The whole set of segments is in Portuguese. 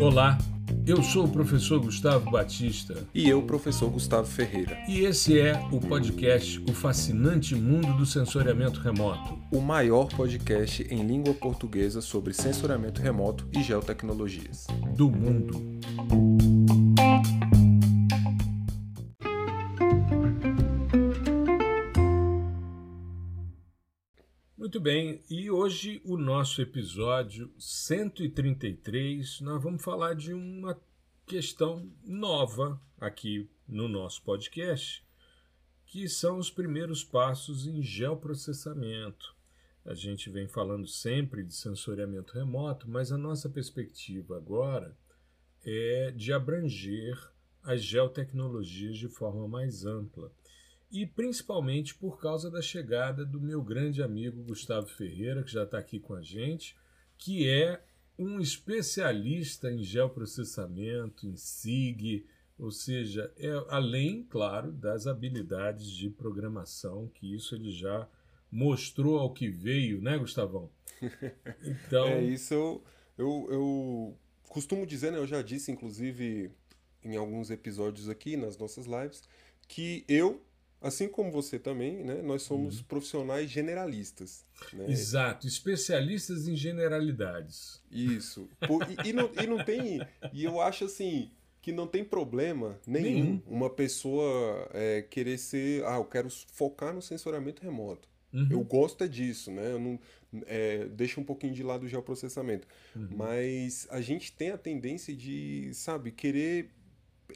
Olá, eu sou o professor Gustavo Batista. E eu, professor Gustavo Ferreira. E esse é o podcast O Fascinante Mundo do Sensoriamento Remoto. O maior podcast em língua portuguesa sobre sensoriamento remoto e geotecnologias. Do mundo. Bem, e hoje o nosso episódio 133, nós vamos falar de uma questão nova aqui no nosso podcast, que são os primeiros passos em geoprocessamento. A gente vem falando sempre de sensoriamento remoto, mas a nossa perspectiva agora é de abranger as geotecnologias de forma mais ampla e principalmente por causa da chegada do meu grande amigo Gustavo Ferreira, que já está aqui com a gente, que é um especialista em geoprocessamento, em SIG, ou seja, é além, claro, das habilidades de programação, que isso ele já mostrou ao que veio, né, Gustavão? Então... é, isso eu, eu, eu costumo dizer, né, eu já disse, inclusive, em alguns episódios aqui, nas nossas lives, que eu Assim como você também, né? Nós somos uhum. profissionais generalistas. Né? Exato, especialistas em generalidades. Isso. Por, e, e, não, e não tem. E eu acho assim que não tem problema nenhum, nenhum. uma pessoa é, querer ser. Ah, eu quero focar no sensoramento remoto. Uhum. Eu gosto é disso, né? Eu não, é, deixa um pouquinho de lado o geoprocessamento. Uhum. Mas a gente tem a tendência de, sabe, querer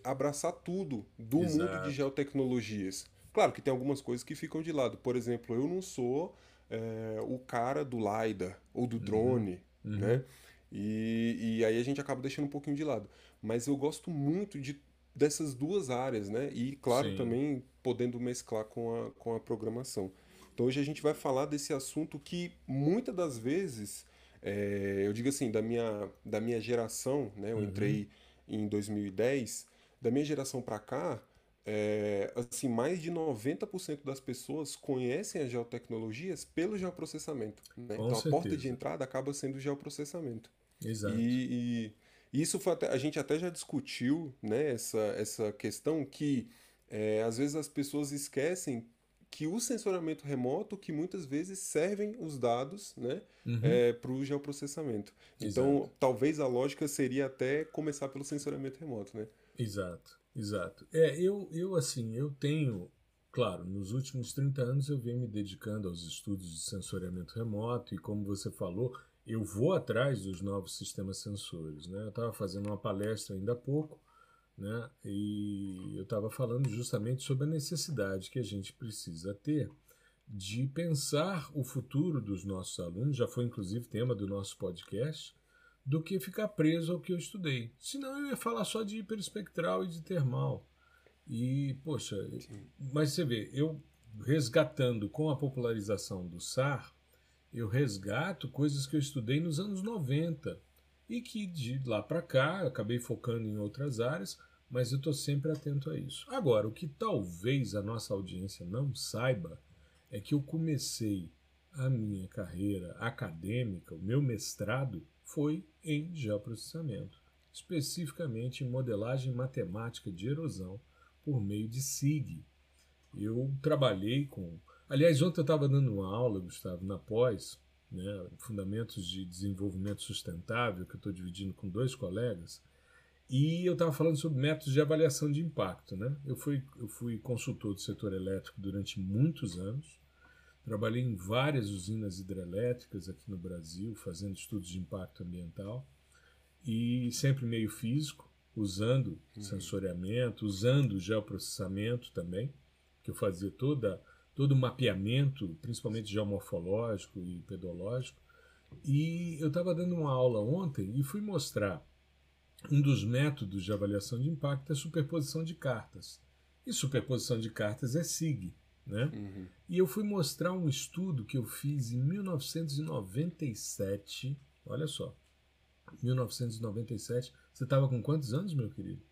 abraçar tudo do Exato. mundo de geotecnologias. Claro que tem algumas coisas que ficam de lado. Por exemplo, eu não sou é, o cara do LiDAR ou do uhum. drone, uhum. né? E, e aí a gente acaba deixando um pouquinho de lado. Mas eu gosto muito de, dessas duas áreas, né? E, claro, Sim. também podendo mesclar com a, com a programação. Então hoje a gente vai falar desse assunto que muitas das vezes, é, eu digo assim, da minha, da minha geração, né? Eu uhum. entrei em 2010, da minha geração para cá, é, assim, mais de 90% das pessoas conhecem as geotecnologias pelo geoprocessamento. Né? Então certeza. a porta de entrada acaba sendo o geoprocessamento. Exato. E, e isso até, a gente até já discutiu né, essa, essa questão que é, às vezes as pessoas esquecem que o sensoramento remoto que muitas vezes servem os dados né, uhum. é, para o geoprocessamento. Então, Exato. talvez a lógica seria até começar pelo sensoramento remoto, né? Exato. Exato. É, eu, eu assim, eu tenho, claro, nos últimos 30 anos eu venho me dedicando aos estudos de sensoriamento remoto e como você falou, eu vou atrás dos novos sistemas sensores, né? Eu estava fazendo uma palestra ainda há pouco, né? E eu estava falando justamente sobre a necessidade que a gente precisa ter de pensar o futuro dos nossos alunos, já foi inclusive tema do nosso podcast, do que ficar preso ao que eu estudei. Senão eu ia falar só de hiperespectral e de termal. E, poxa, Sim. mas você vê, eu resgatando com a popularização do SAR, eu resgato coisas que eu estudei nos anos 90 e que de lá para cá acabei focando em outras áreas, mas eu estou sempre atento a isso. Agora, o que talvez a nossa audiência não saiba é que eu comecei a minha carreira acadêmica, o meu mestrado, foi em geoprocessamento, especificamente em modelagem matemática de erosão por meio de SIG. Eu trabalhei com. Aliás, ontem eu estava dando uma aula, Gustavo, na pós, né, Fundamentos de Desenvolvimento Sustentável, que eu estou dividindo com dois colegas, e eu estava falando sobre métodos de avaliação de impacto. Né? Eu, fui, eu fui consultor do setor elétrico durante muitos anos, Trabalhei em várias usinas hidrelétricas aqui no Brasil, fazendo estudos de impacto ambiental e sempre meio físico, usando uhum. sensoriamento, usando geoprocessamento também, que eu fazia toda todo o mapeamento, principalmente geomorfológico e pedológico. E eu estava dando uma aula ontem e fui mostrar um dos métodos de avaliação de impacto é a superposição de cartas. E superposição de cartas é SIG. Né? Uhum. E eu fui mostrar um estudo que eu fiz em 1997. Olha só, 1997. Você estava com quantos anos, meu querido?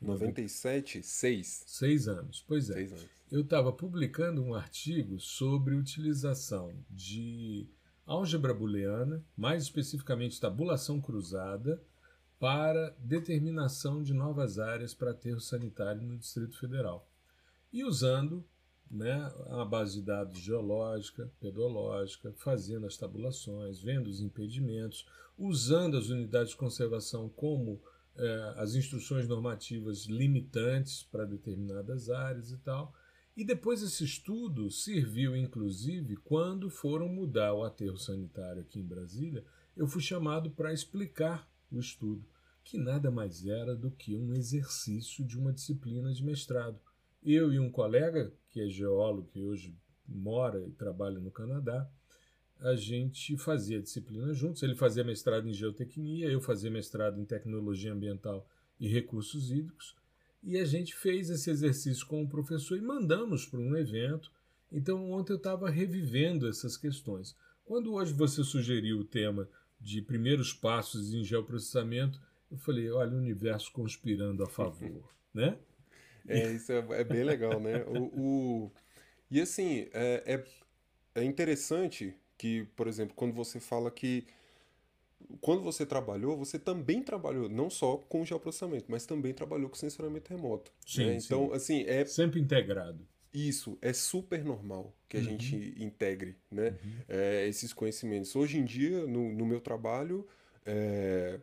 97, seis. Seis anos, pois é. Seis anos. Eu estava publicando um artigo sobre utilização de álgebra booleana, mais especificamente tabulação cruzada, para determinação de novas áreas para aterro sanitário no Distrito Federal. E usando né, a base de dados geológica, pedológica, fazendo as tabulações, vendo os impedimentos, usando as unidades de conservação como é, as instruções normativas limitantes para determinadas áreas e tal. E depois esse estudo serviu, inclusive, quando foram mudar o aterro sanitário aqui em Brasília, eu fui chamado para explicar o estudo, que nada mais era do que um exercício de uma disciplina de mestrado. Eu e um colega que é geólogo, que hoje mora e trabalha no Canadá, a gente fazia disciplina juntos. Ele fazia mestrado em geotecnia, eu fazia mestrado em tecnologia ambiental e recursos hídricos. E a gente fez esse exercício com o professor e mandamos para um evento. Então, ontem eu estava revivendo essas questões. Quando hoje você sugeriu o tema de primeiros passos em geoprocessamento, eu falei: olha, o universo conspirando a favor, né? É, isso é, é bem legal, né? O, o... E assim, é, é, é interessante que, por exemplo, quando você fala que quando você trabalhou, você também trabalhou não só com geoprocessamento, mas também trabalhou com sensoramento remoto. Sim, né? Então, sim. assim, é sempre integrado. Isso é super normal que a uhum. gente integre, né? Uhum. É, esses conhecimentos. Hoje em dia, no, no meu trabalho, é,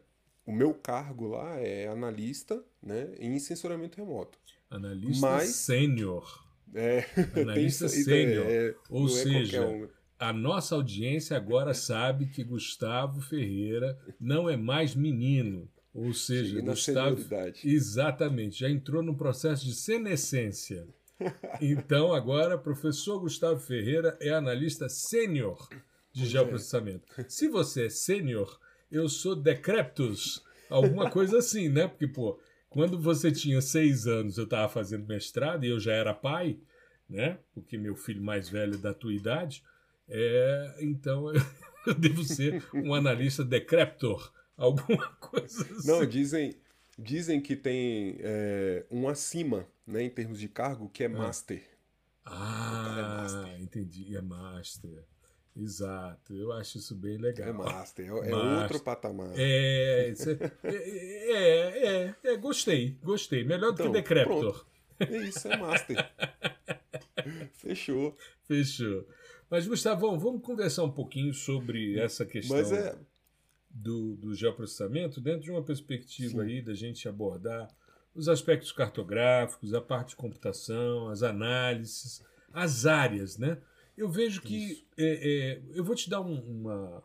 o meu cargo lá é analista, né, em sensoramento remoto. Analista Mas... sênior. É, analista sênior. É, Ou é seja, um. a nossa audiência agora sabe que Gustavo Ferreira não é mais menino. Ou seja, Gustavo. Exatamente, já entrou no processo de senescência. Então, agora, professor Gustavo Ferreira é analista sênior de pois é. geoprocessamento. É. Se você é sênior, eu sou decreptus, alguma coisa assim, né? Porque, pô, quando você tinha seis anos, eu estava fazendo mestrado e eu já era pai, né? Porque meu filho mais velho é da tua idade, é, então eu devo ser um analista decreptor, alguma coisa assim. Não, dizem, dizem que tem é, um acima, né, em termos de cargo, que é, é. master. Ah, é master. entendi, é master. Exato, eu acho isso bem legal. É master, é, master. outro patamar. É, é, é, é, é, gostei, gostei. Melhor do então, que Decreptor. É isso, é master. Fechou. Fechou. Mas, Gustavo, vamos conversar um pouquinho sobre essa questão é... do, do geoprocessamento dentro de uma perspectiva Sim. aí da gente abordar os aspectos cartográficos, a parte de computação, as análises, as áreas, né? Eu vejo que. É, é, eu vou te dar um, uma,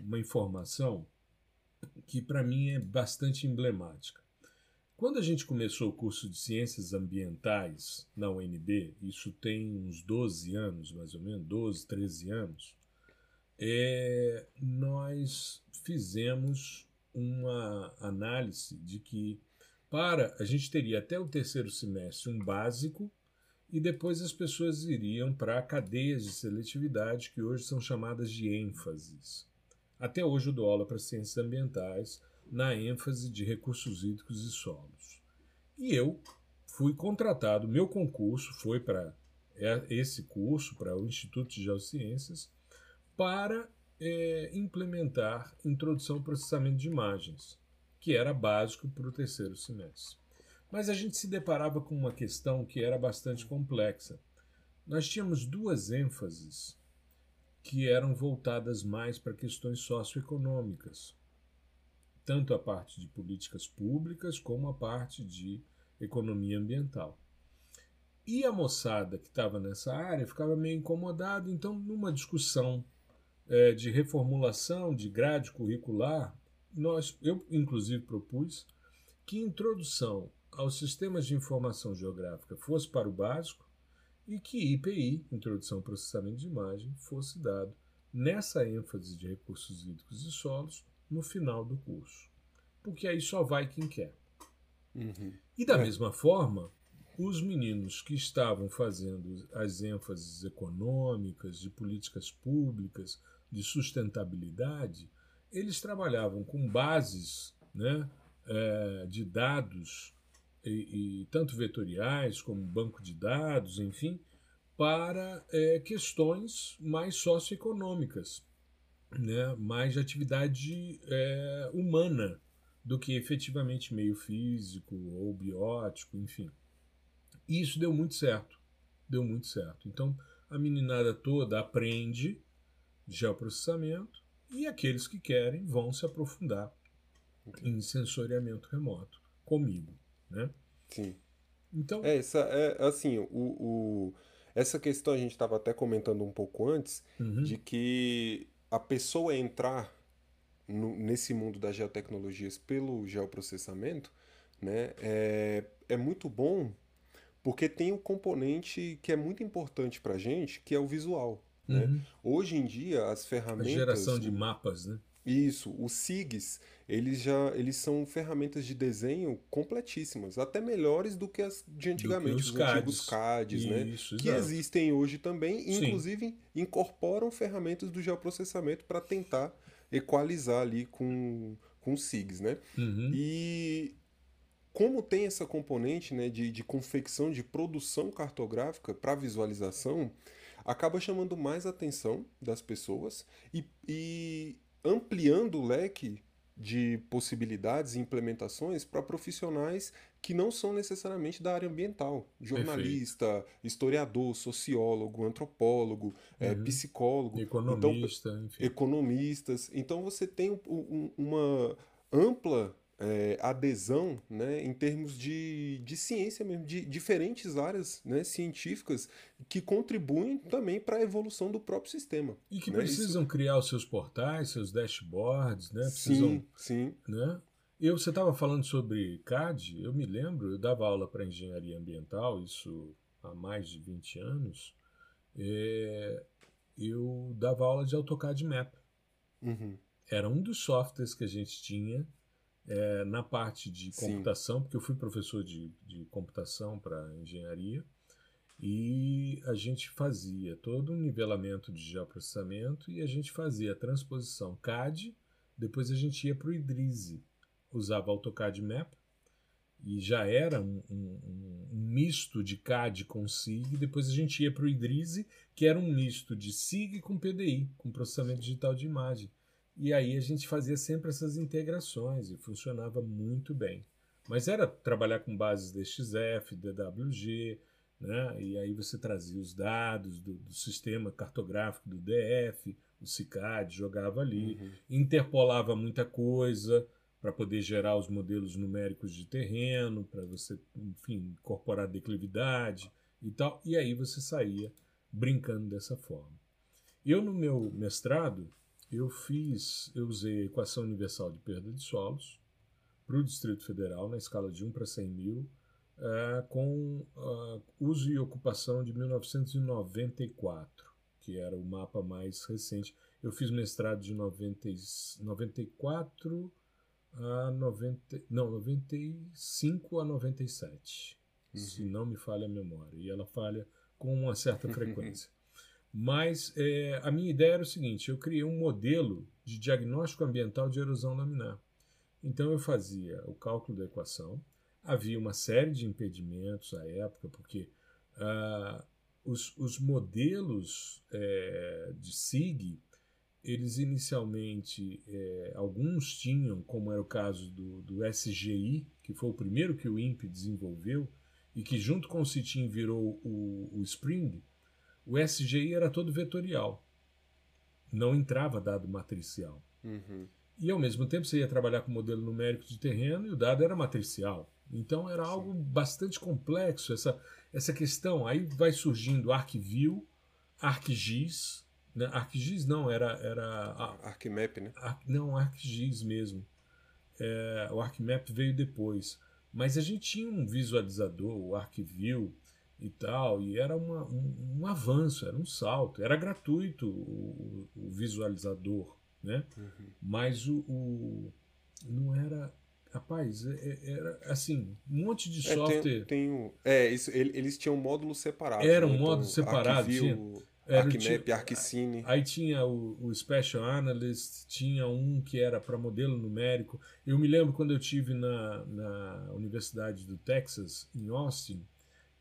uma informação que para mim é bastante emblemática. Quando a gente começou o curso de Ciências Ambientais na UNB, isso tem uns 12 anos, mais ou menos, 12, 13 anos, é, nós fizemos uma análise de que para a gente teria até o terceiro semestre um básico e depois as pessoas iriam para cadeias de seletividade que hoje são chamadas de ênfases. Até hoje eu dou aula para ciências ambientais na ênfase de recursos hídricos e solos. E eu fui contratado, meu concurso foi para esse curso, para o Instituto de Geociências, para é, implementar introdução ao processamento de imagens, que era básico para o terceiro semestre. Mas a gente se deparava com uma questão que era bastante complexa. Nós tínhamos duas ênfases que eram voltadas mais para questões socioeconômicas, tanto a parte de políticas públicas como a parte de economia ambiental. E a moçada que estava nessa área ficava meio incomodada, então, numa discussão é, de reformulação de grade curricular, nós, eu inclusive propus que introdução aos sistemas de informação geográfica fosse para o básico e que IPI, Introdução ao Processamento de Imagem, fosse dado nessa ênfase de recursos hídricos e solos no final do curso. Porque aí só vai quem quer. Uhum. E da é. mesma forma, os meninos que estavam fazendo as ênfases econômicas, de políticas públicas, de sustentabilidade, eles trabalhavam com bases né, é, de dados e, e, tanto vetoriais como banco de dados, enfim, para é, questões mais socioeconômicas. né, mais de atividade é, humana do que efetivamente meio físico ou biótico, enfim. E isso deu muito certo. Deu muito certo. Então, a meninada toda aprende geoprocessamento e aqueles que querem vão se aprofundar em sensoriamento remoto comigo, né? Sim. Então, é, essa, é assim, o, o essa questão a gente estava até comentando um pouco antes, uhum. de que a pessoa entrar no, nesse mundo das geotecnologias pelo geoprocessamento, né, é, é muito bom porque tem um componente que é muito importante para a gente, que é o visual. Né? Uhum. Né? Hoje em dia, as ferramentas... A geração de mapas, né? Isso, os SIGs, eles já eles são ferramentas de desenho completíssimas, até melhores do que as de antigamente, os, os CADs. antigos CADs, né? Isso, que exato. existem hoje também, inclusive Sim. incorporam ferramentas do geoprocessamento para tentar equalizar ali com, com SIGs, né? Uhum. E como tem essa componente né, de, de confecção, de produção cartográfica para visualização, acaba chamando mais atenção das pessoas e, e ampliando o leque de possibilidades e implementações para profissionais que não são necessariamente da área ambiental. Jornalista, Perfeito. historiador, sociólogo, antropólogo, é, uhum. é, psicólogo. Economista, então, enfim. Economistas. Então você tem um, um, uma ampla é, adesão né, em termos de, de ciência mesmo, de diferentes áreas né, científicas que contribuem também para a evolução do próprio sistema. E que né? precisam Isso... criar os seus portais, seus dashboards, né? Precisam, sim, sim. Né? Eu, você estava falando sobre CAD, eu me lembro, eu dava aula para engenharia ambiental, isso há mais de 20 anos, é, eu dava aula de AutoCAD Map. Uhum. Era um dos softwares que a gente tinha é, na parte de computação, Sim. porque eu fui professor de, de computação para engenharia, e a gente fazia todo um nivelamento de geoprocessamento e a gente fazia a transposição CAD, depois a gente ia para o Idrise, usava AutoCAD Map, e já era um, um, um, misto de CAD com SIG, depois a gente ia para o Idrise, que era um misto de SIG com PDI, com processamento digital de imagem. E aí a gente fazia sempre essas integrações e funcionava muito bem. Mas era trabalhar com bases DXF, DWG, né? e aí você trazia os dados do, do sistema cartográfico do DF, o CICAD, jogava ali, uhum. interpolava muita coisa para poder gerar os modelos numéricos de terreno, para você, enfim, incorporar declividade e tal, e aí você saía brincando dessa forma. Eu, no meu mestrado, eu fiz, eu usei a equação universal de perda de solos para o Distrito Federal na escala de 1 para 100 mil, uh, com uh, uso e ocupação de 1994, que era o mapa mais recente. Eu fiz mestrado de 90, 94 a 90, não, 95 a 97, uhum. se não me falha a memória. E ela falha com uma certa frequência. Mas é, a minha ideia era o seguinte: eu criei um modelo de diagnóstico ambiental de erosão laminar. Então eu fazia o cálculo da equação, havia uma série de impedimentos à época, porque ah, os, os, modelos é, de SIG, eles inicialmente, é, alguns tinham, como era o caso do, do SGI, que foi o primeiro que o INPE desenvolveu, e que junto com o CITIM virou o, o Spring, o SGI era todo vetorial. Não entrava dado matricial. Uhum. E ao mesmo tempo você ia trabalhar com modelo numérico de terreno e o dado era matricial. Então era Sim. algo bastante complexo essa, essa questão. Aí vai surgindo ArcView, ArcGIS. Né? ArcGIS não, era. era ArcMap, né? Não, ArcGIS mesmo. É, o ArcMap veio depois. Mas a gente tinha um visualizador, o ArcView, e tal, e era uma, um, um, avanço, era um salto, era gratuito o, o visualizador, né? Uhum. Mas o, o, não era, rapaz, é, é, era assim, um monte de software. É, tem, tem um, é isso, eles tinham módulos separados. Era um né? módulo então, separado, Arquivio, tinha, era, ArcMap, ArcCine. Aí tinha o, o Special Analyst, tinha um que era para modelo numérico. Eu me lembro quando eu tive na, na Universidade do Texas, em Austin,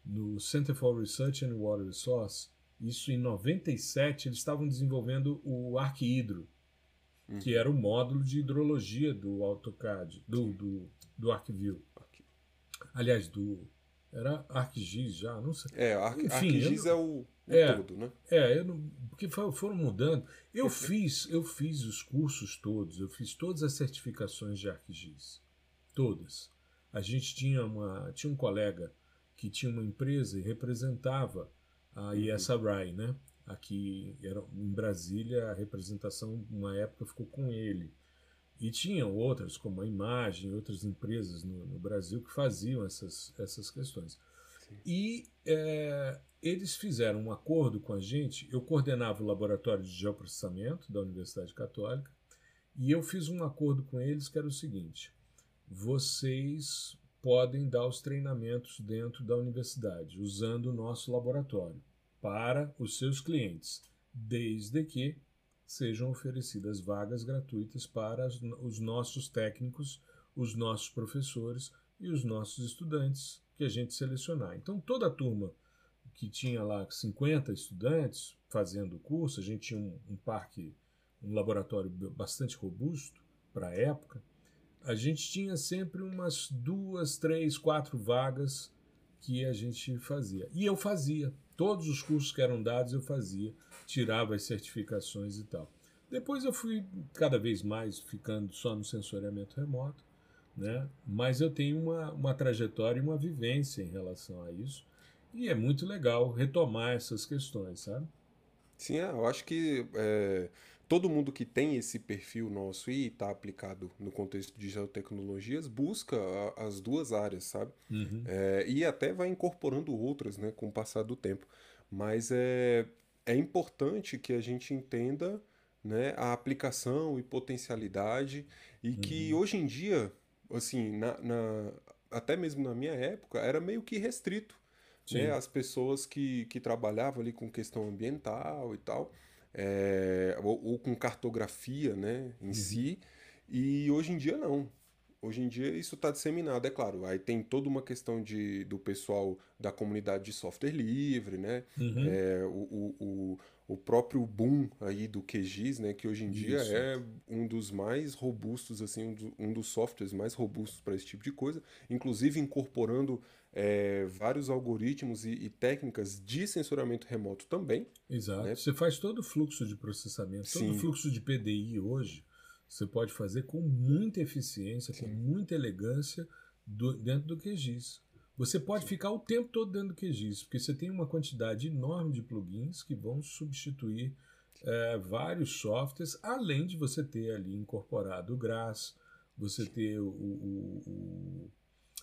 no Center for Research and Water Resource, isso em 97, eles estavam desenvolvendo o ArcHydro, uhum. que era o módulo de hidrologia do AutoCAD, do, do, do ArcView. Aliás, do. Era ArcGIS já, não sei. É, Arc, Enfim, ArcGIS não, é o, o é, todo, né? É, eu não, porque foram mudando. Eu fiz, eu fiz os cursos todos, eu fiz todas as certificações de ArcGIS. Todas. A gente tinha, uma, tinha um colega que tinha uma empresa e representava a ISRI, né? Aqui era, em Brasília, a representação, uma época, ficou com ele. E tinham outras, como a Imagem, outras empresas no, no Brasil que faziam essas, essas questões. Sim. E é, eles fizeram um acordo com a gente. Eu coordenava o laboratório de geoprocessamento da Universidade Católica e eu fiz um acordo com eles que era o seguinte: vocês podem dar os treinamentos dentro da universidade usando o nosso laboratório para os seus clientes, desde que sejam oferecidas vagas gratuitas para os nossos técnicos, os nossos professores e os nossos estudantes que a gente selecionar. Então, toda a turma que tinha lá 50 estudantes fazendo o curso, a gente tinha um, um parque, um laboratório bastante robusto para a época, a gente tinha sempre umas duas, três, quatro vagas que a gente fazia. E eu fazia. Todos os cursos que eram dados eu fazia, tirava as certificações e tal. Depois eu fui cada vez mais ficando só no sensoriamento remoto, né? mas eu tenho uma, uma trajetória e uma vivência em relação a isso. E é muito legal retomar essas questões, sabe? Sim, é, eu acho que é, todo mundo que tem esse perfil nosso e está aplicado no contexto de geotecnologias busca a, as duas áreas, sabe? Uhum. É, e até vai incorporando outras né, com o passar do tempo. Mas é, é importante que a gente entenda né, a aplicação e potencialidade e uhum. que hoje em dia, assim, na, na, até mesmo na minha época, era meio que restrito né, as pessoas que, que trabalhavam ali com questão ambiental e tal, é, ou, ou, com cartografia né, em uhum. si, e hoje em dia não. Hoje em dia isso está disseminado, é claro. Aí tem toda uma questão de, do pessoal da comunidade de software livre, né? Uhum. É, o, o, o, o, próprio boom aí do QGIS, né? Que hoje em dia isso. é um dos mais robustos, assim, um, do, um dos softwares mais robustos para esse tipo de coisa. Inclusive incorporando é, vários algoritmos e, e, técnicas de sensoramento remoto também. Exato. Né? Você faz todo o fluxo de processamento, Sim. todo o fluxo de PDI hoje, você pode fazer com muita eficiência, Sim. com muita elegância do, dentro do QGIS. Você pode Sim. ficar o tempo todo dentro do QGIS, porque você tem uma quantidade enorme de plugins que vão substituir é, vários softwares, além de você ter ali incorporado o GRAS, você ter o, o, o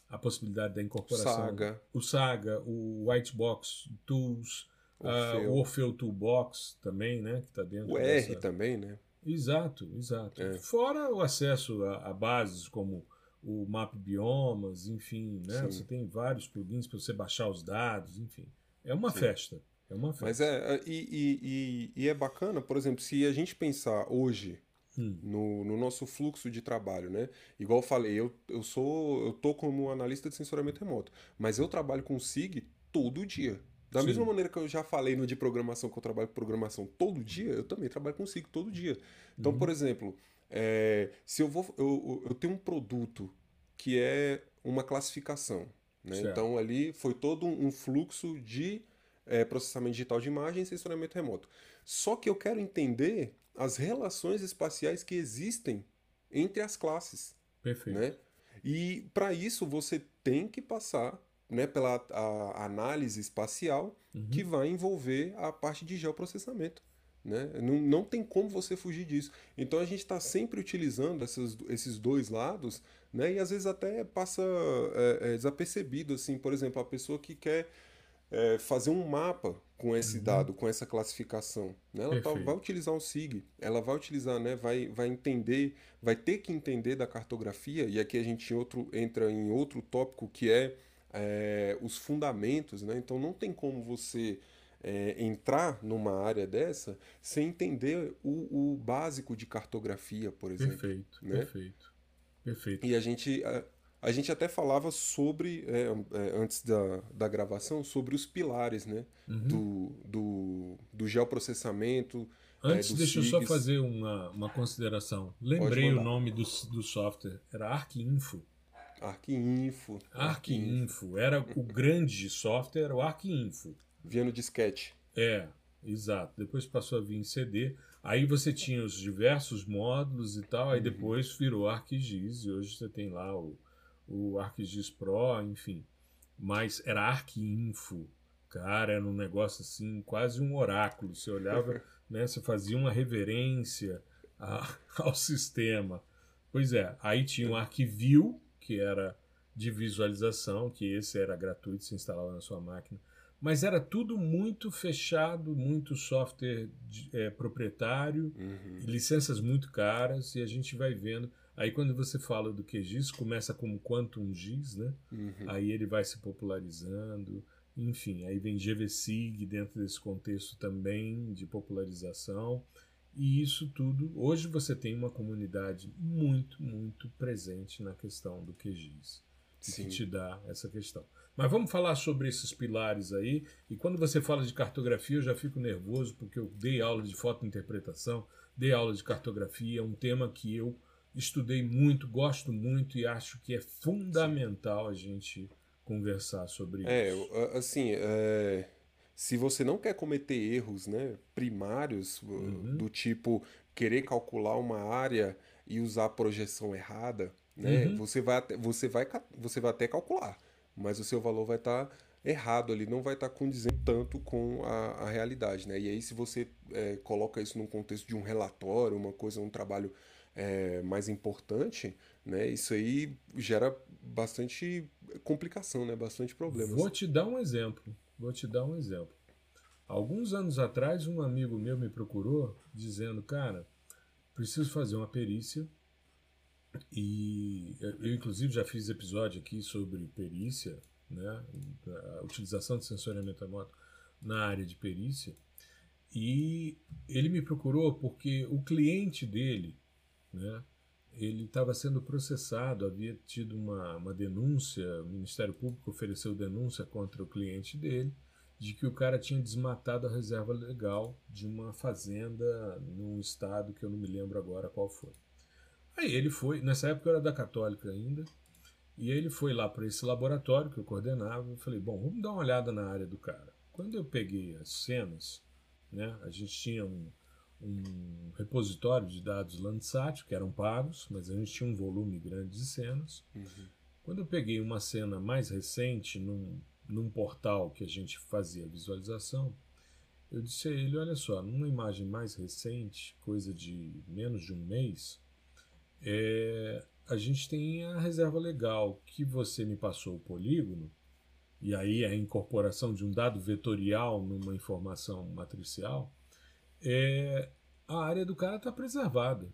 a possibilidade da incorporação. Saga. O Saga, o Whitebox Tools, Orfeu. Uh, o Orfeu Toolbox também, né? Que está dentro. O R dessa... também, né? Exato, exato. É. Fora o acesso a, a, bases como o Map Biomas, enfim, né? Sim. Você tem vários plugins para você baixar os dados, enfim. É uma Sim. festa. É uma festa. Mas é, é e, e, e, e é bacana, por exemplo, se a gente pensar hoje hum. no, no, nosso fluxo de trabalho, né? Igual eu falei, eu, eu sou, eu tô como analista de sensoramento remoto, mas eu trabalho com SIG todo dia. Da Sim. mesma maneira que eu já falei no de programação, que eu trabalho com programação todo dia, eu também trabalho com SIG todo dia. Então, uhum. por exemplo, é, se eu vou. Eu, eu tenho um produto que é uma classificação. Né? Então, ali foi todo um fluxo de é, processamento digital de imagem e sensoramento remoto. Só que eu quero entender as relações espaciais que existem entre as classes. Perfeito. Né? E para isso você tem que passar né, pela a análise espacial uhum. que vai envolver a parte de geoprocessamento. Né? Não, não tem como você fugir disso. Então a gente está sempre utilizando essas, esses dois lados, né? E às vezes até passa é, é, desapercebido, assim, por exemplo, a pessoa que quer é, fazer um mapa com esse uhum. dado, com essa classificação. Né? Ela tá, vai utilizar um SIG, ela vai utilizar, né? vai, vai entender, vai ter que entender da cartografia, e aqui a gente outro, entra em outro tópico que é, é os fundamentos. Né? Então não tem como você é, entrar numa área dessa sem entender o, o básico de cartografia, por exemplo. Perfeito, né? perfeito. Perfeito. E a gente, a gente até falava sobre, é, é, antes da, da gravação, sobre os pilares né? Uhum. Do, do, do geoprocessamento, Antes, é, deixa SIGS. eu só fazer uma, uma consideração. Lembrei o nome do, do software, era ArcInfo. ArcInfo. ArcInfo. Era o grande software, o ArcInfo. Via no disquete. É, exato. Depois passou a vir em CD. Aí você tinha os diversos módulos e tal, aí uhum. depois virou ArcGIS, e hoje você tem lá o, o ArcGIS Pro, enfim. Mas era ArcInfo. Cara, era um negócio assim, quase um oráculo. Você olhava, né, você fazia uma reverência a, ao sistema. Pois é, aí tinha o Arquivio, que era de visualização, que esse era gratuito, se instalava na sua máquina. Mas era tudo muito fechado, muito software de, é, proprietário, uhum. licenças muito caras, e a gente vai vendo. Aí quando você fala do QGIS, começa como Quantum GIS, né? Uhum. Aí ele vai se popularizando, enfim, aí vem GVSIG dentro desse contexto também de popularização. E isso tudo, hoje você tem uma comunidade muito, muito presente na questão do QGIS, que te dá essa questão. Mas vamos falar sobre esses pilares aí. E quando você fala de cartografia, eu já fico nervoso, porque eu dei aula de fotointerpretação, dei aula de cartografia, é um tema que eu estudei muito, gosto muito e acho que é fundamental Sim. a gente conversar sobre é, isso. É, assim, é, se você não quer cometer erros né, primários, uhum. do tipo querer calcular uma área e usar a projeção errada, né, uhum. você, vai, você, vai, você vai até calcular, mas o seu valor vai estar tá errado ali, não vai estar tá condizendo tanto com a, a, realidade. Né? E aí, se você é, coloca isso num contexto de um relatório, uma coisa, um trabalho é, mais importante, né, isso aí gera bastante complicação, né, bastante problemas. Vou te dar um exemplo. Vou te dar um exemplo. Alguns anos atrás, um amigo meu me procurou dizendo: Cara, preciso fazer uma perícia. E eu, inclusive, já fiz episódio aqui sobre perícia, né? a utilização de sensoriamento remoto na área de perícia. E ele me procurou porque o cliente dele, né? ele estava sendo processado, havia tido uma, uma denúncia, o Ministério Público ofereceu denúncia contra o cliente dele, de que o cara tinha desmatado a reserva legal de uma fazenda num estado que eu não me lembro agora qual foi. Aí ele foi, nessa época eu era da Católica ainda, e ele foi lá para esse laboratório que eu coordenava e falei, bom, vamos dar uma olhada na área do cara. Quando eu peguei as cenas, né, a gente tinha um, um repositório de dados Landsat, que eram pagos, mas a gente tinha um volume grande de cenas. Uhum. Quando eu peguei uma cena mais recente num, num portal que a gente fazia visualização, eu disse a ele: olha só, numa imagem mais recente, coisa de menos de um mês, é, a gente tem a reserva legal que você me passou o polígono, e aí a incorporação de um dado vetorial numa informação matricial é, a área do cara está preservada.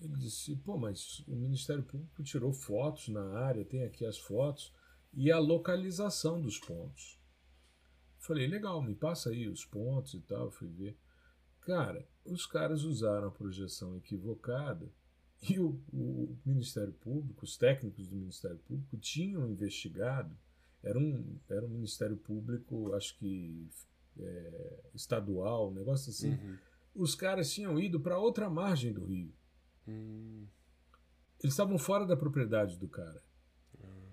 Ele disse: pô, mas o Ministério Público tirou fotos na área, tem aqui as fotos e a localização dos pontos. Falei: legal, me passa aí os pontos e tal. fui ver. Cara, os caras usaram a projeção equivocada e o, o, Ministério Público, os técnicos do Ministério Público, tinham investigado. Era um, era um Ministério Público, acho que é, estadual, um negócio assim. Uhum. Os caras tinham ido para outra margem do rio. Uhum. Eles estavam fora da propriedade do cara. Uhum.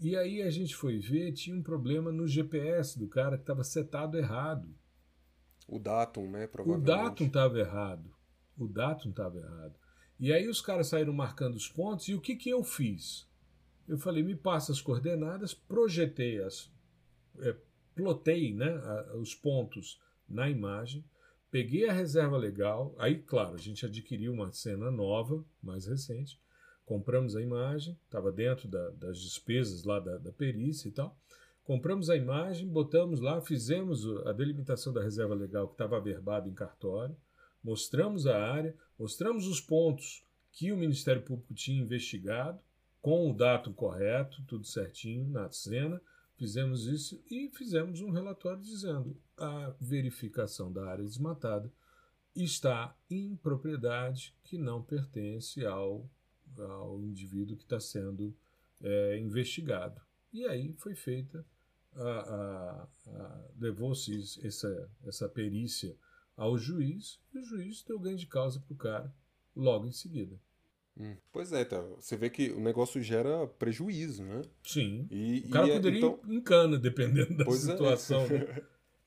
E aí a gente foi ver, tinha um problema no GPS do cara que estava setado errado. O datum, né? Provavelmente. O datum estava errado. O datum estava errado. E aí os caras saíram marcando os pontos e o que, que eu fiz? Eu falei, me passa as coordenadas, projetei as, é, plotei né, os pontos na imagem, peguei a reserva legal, aí, claro, a gente adquiriu uma cena nova, mais recente, compramos a imagem, estava dentro da, das despesas lá da, da perícia e tal. Compramos a imagem, botamos lá, fizemos a delimitação da reserva legal que estava averbada em cartório, mostramos a área, mostramos os pontos que o Ministério Público tinha investigado, com o datum correto, tudo certinho na cena, Fizemos isso e fizemos um relatório dizendo a verificação da área desmatada está em propriedade que não pertence ao, ao indivíduo que está sendo é, investigado. E aí foi feita, levou-se essa, essa perícia ao juiz e o juiz deu ganho de causa para o cara logo em seguida. Hum. Pois é, tá. você vê que o negócio gera prejuízo, né? Sim. E, o cara e é, poderia é, então... ir em cana, dependendo da pois é. situação. É. Né?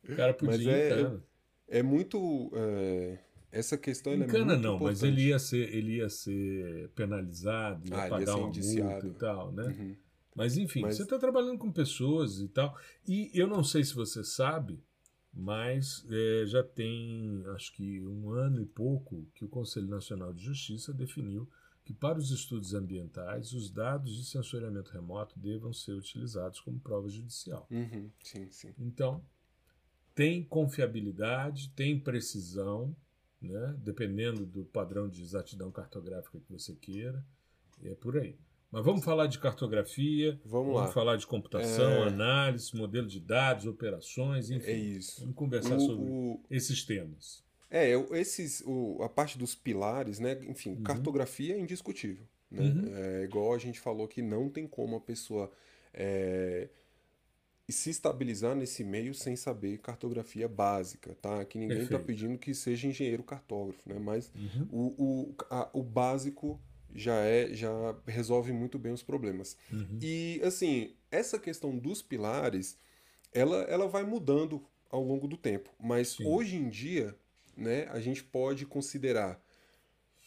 O cara podia mas ir é, em cana. É, muito. É, essa questão em é cana muito não, importante. mas ele ia ser, ele ia ser penalizado, ia ah, pagar ia uma multa e tal, né? Uhum. Mas enfim, mas... você está trabalhando com pessoas e tal. E eu não sei se você sabe, mas é, já tem acho que um ano e pouco que o Conselho Nacional de Justiça definiu que para os estudos ambientais os dados de sensoriamento remoto devam ser utilizados como prova judicial. Uhum, sim, sim. Então, tem confiabilidade, tem precisão, né? dependendo do padrão de exatidão cartográfica que você queira, é por aí. Mas vamos falar de cartografia, vamos, vamos falar de computação, é... análise, modelo de dados, operações, enfim. É isso. Vamos conversar o, sobre o... esses temas. É, esses, o, a parte dos pilares, né? Enfim, uhum. cartografia é indiscutível. Né? Uhum. É igual a gente falou que não tem como a pessoa é, se estabilizar nesse meio sem saber cartografia básica, tá? Que ninguém está pedindo que seja engenheiro cartógrafo, né? Mas uhum. o, o, a, o básico já é já resolve muito bem os problemas. Uhum. E assim, essa questão dos pilares, ela, ela vai mudando ao longo do tempo, mas Sim. hoje em dia né, a gente pode considerar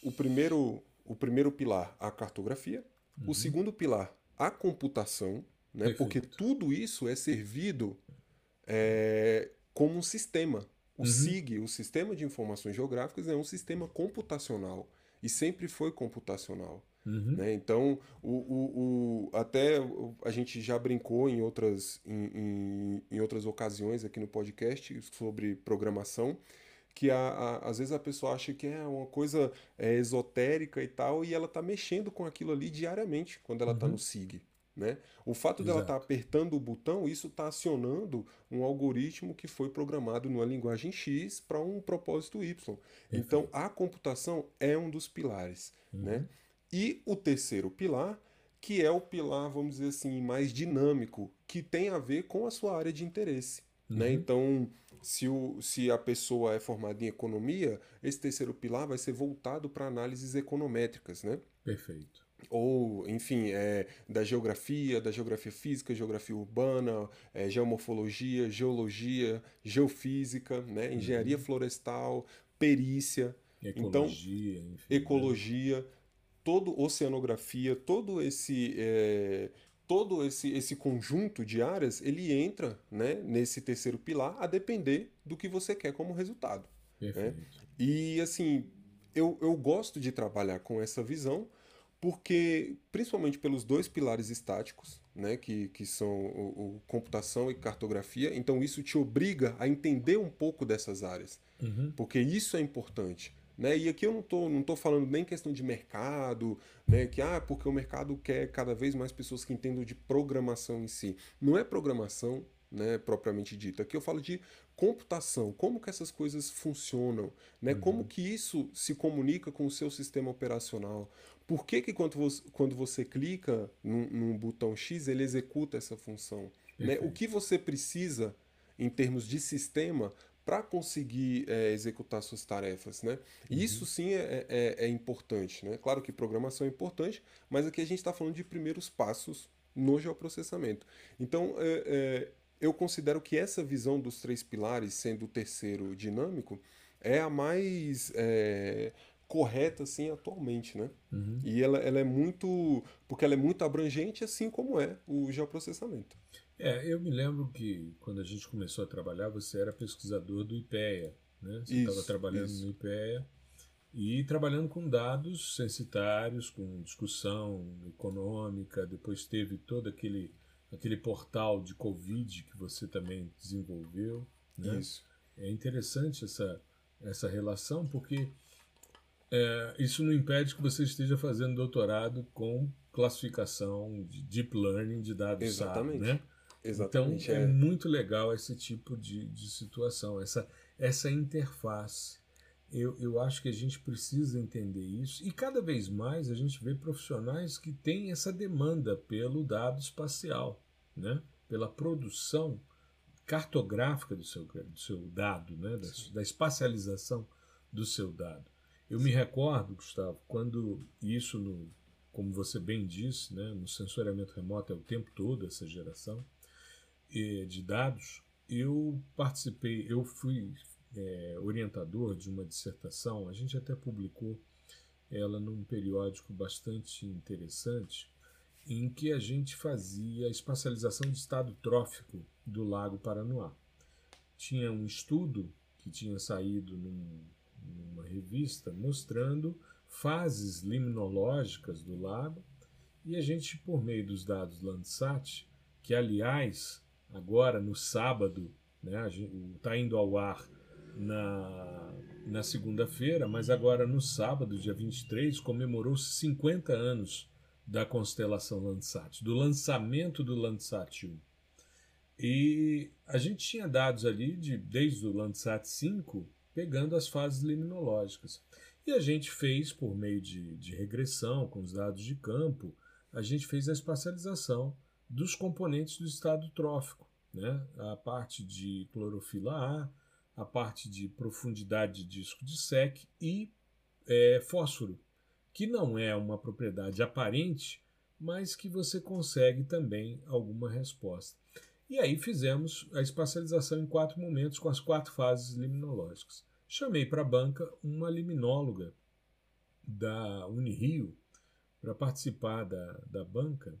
o primeiro, o primeiro pilar a cartografia, uhum. o segundo pilar a computação, né, porque tudo isso é servido é, como um sistema. O uhum. SIG, o Sistema de Informações Geográficas, é um sistema computacional e sempre foi computacional. Uhum. Né? Então, o, o, o, até a gente já brincou em outras, em, em, em outras ocasiões aqui no podcast sobre programação, que a, a, às vezes a pessoa acha que é uma coisa é, esotérica e tal, e ela está mexendo com aquilo ali diariamente quando ela está uhum. no SIG. Né? O fato Exato. dela estar tá apertando o botão, isso está acionando um algoritmo que foi programado numa linguagem X para um propósito Y. Então, a computação é um dos pilares. Uhum. Né? E o terceiro pilar, que é o pilar, vamos dizer assim, mais dinâmico, que tem a ver com a sua área de interesse. Né? Uhum. Né? Então, se, o, se a pessoa é formada em economia, esse terceiro pilar vai ser voltado para análises econométricas, né? Perfeito. Ou, enfim, é, da geografia, da geografia física, geografia urbana, é, geomorfologia, geologia, geofísica, né? engenharia uhum. florestal, perícia. Ecologia, então, enfim, ecologia, né? todo oceanografia, todo esse é, todo esse, esse conjunto de áreas ele entra né, nesse terceiro pilar a depender do que você quer como resultado. Né? E assim, eu, eu gosto de trabalhar com essa visão porque, principalmente pelos dois pilares estáticos, né, que, que são o, o computação e cartografia, então isso te obriga a entender um pouco dessas áreas, uhum. porque isso é importante. Né? E aqui eu não estou não tô falando nem questão de mercado, né? que ah, porque o mercado quer cada vez mais pessoas que entendam de programação em si. Não é programação né, propriamente dita. Aqui eu falo de computação, como que essas coisas funcionam, né? Uhum. como que isso se comunica com o seu sistema operacional. Por que, que quando, você, quando você clica num, num botão X, ele executa essa função? Né? O que você precisa em termos de sistema para conseguir é, executar suas tarefas, né? Uhum. Isso sim é, é, é, importante, né? Claro que programação é importante, mas aqui a gente está falando de primeiros passos no geoprocessamento. Então, é, é, eu considero que essa visão dos três pilares, sendo o terceiro dinâmico, é a mais é, correta assim atualmente, né? Uhum. E ela, ela é muito, porque ela é muito abrangente, assim como é o geoprocessamento. É, eu me lembro que quando a gente começou a trabalhar, você era pesquisador do IPEA, né? Você estava trabalhando isso. no IPEA e trabalhando com dados censitários, com discussão econômica. Depois teve todo aquele aquele portal de Covid que você também desenvolveu, né? Isso. É interessante essa essa relação porque é, isso não impede que você esteja fazendo doutorado com classificação de deep learning de dados Exatamente. SAR, né? Exatamente. Então é, é, muito legal esse tipo de, de situação, essa, essa interface. Eu, eu acho que a gente precisa entender isso e cada vez mais a gente vê profissionais que têm essa demanda pelo dado espacial, né? pela produção cartográfica do seu, do seu dado, né? da, da espacialização do seu dado. Eu me recordo, Gustavo, quando isso, no, como você bem disse, né, no sensoriamento remoto é o tempo todo essa geração de dados, eu participei, eu fui é, orientador de uma dissertação, a gente até publicou ela num periódico bastante interessante, em que a gente fazia a espacialização de estado trófico do Lago Paranoá. Tinha um estudo que tinha saído num, numa revista mostrando fases liminológicas do lago e a gente, por meio dos dados Landsat, que aliás, agora no sábado, né, está indo ao ar na, na segunda-feira, mas agora no sábado, dia 23, comemorou-se 50 anos da constelação Landsat, do lançamento do Landsat 1. E a gente tinha dados ali de, desde o Landsat 5, pegando as fases liminológicas. E a gente fez, por meio de, de regressão, com os dados de campo, a gente fez a espacialização dos componentes do estado trófico, né? a parte de clorofila A, a parte de profundidade de disco de SEC e é, fósforo, que não é uma propriedade aparente, mas que você consegue também alguma resposta. E aí fizemos a espacialização em quatro momentos com as quatro fases liminológicas. Chamei para a banca uma liminóloga da Unirio para participar da, da banca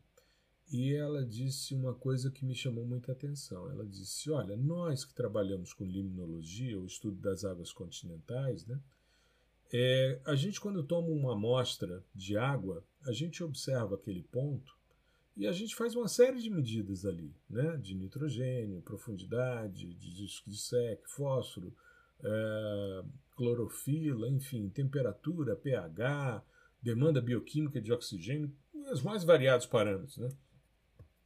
e ela disse uma coisa que me chamou muita atenção. Ela disse: Olha, nós que trabalhamos com limnologia, o estudo das águas continentais, né? É, a gente, quando toma uma amostra de água, a gente observa aquele ponto e a gente faz uma série de medidas ali, né? De nitrogênio, profundidade, de disco de sec, fósforo, é, clorofila, enfim, temperatura, pH, demanda bioquímica de oxigênio, os mais variados parâmetros, né?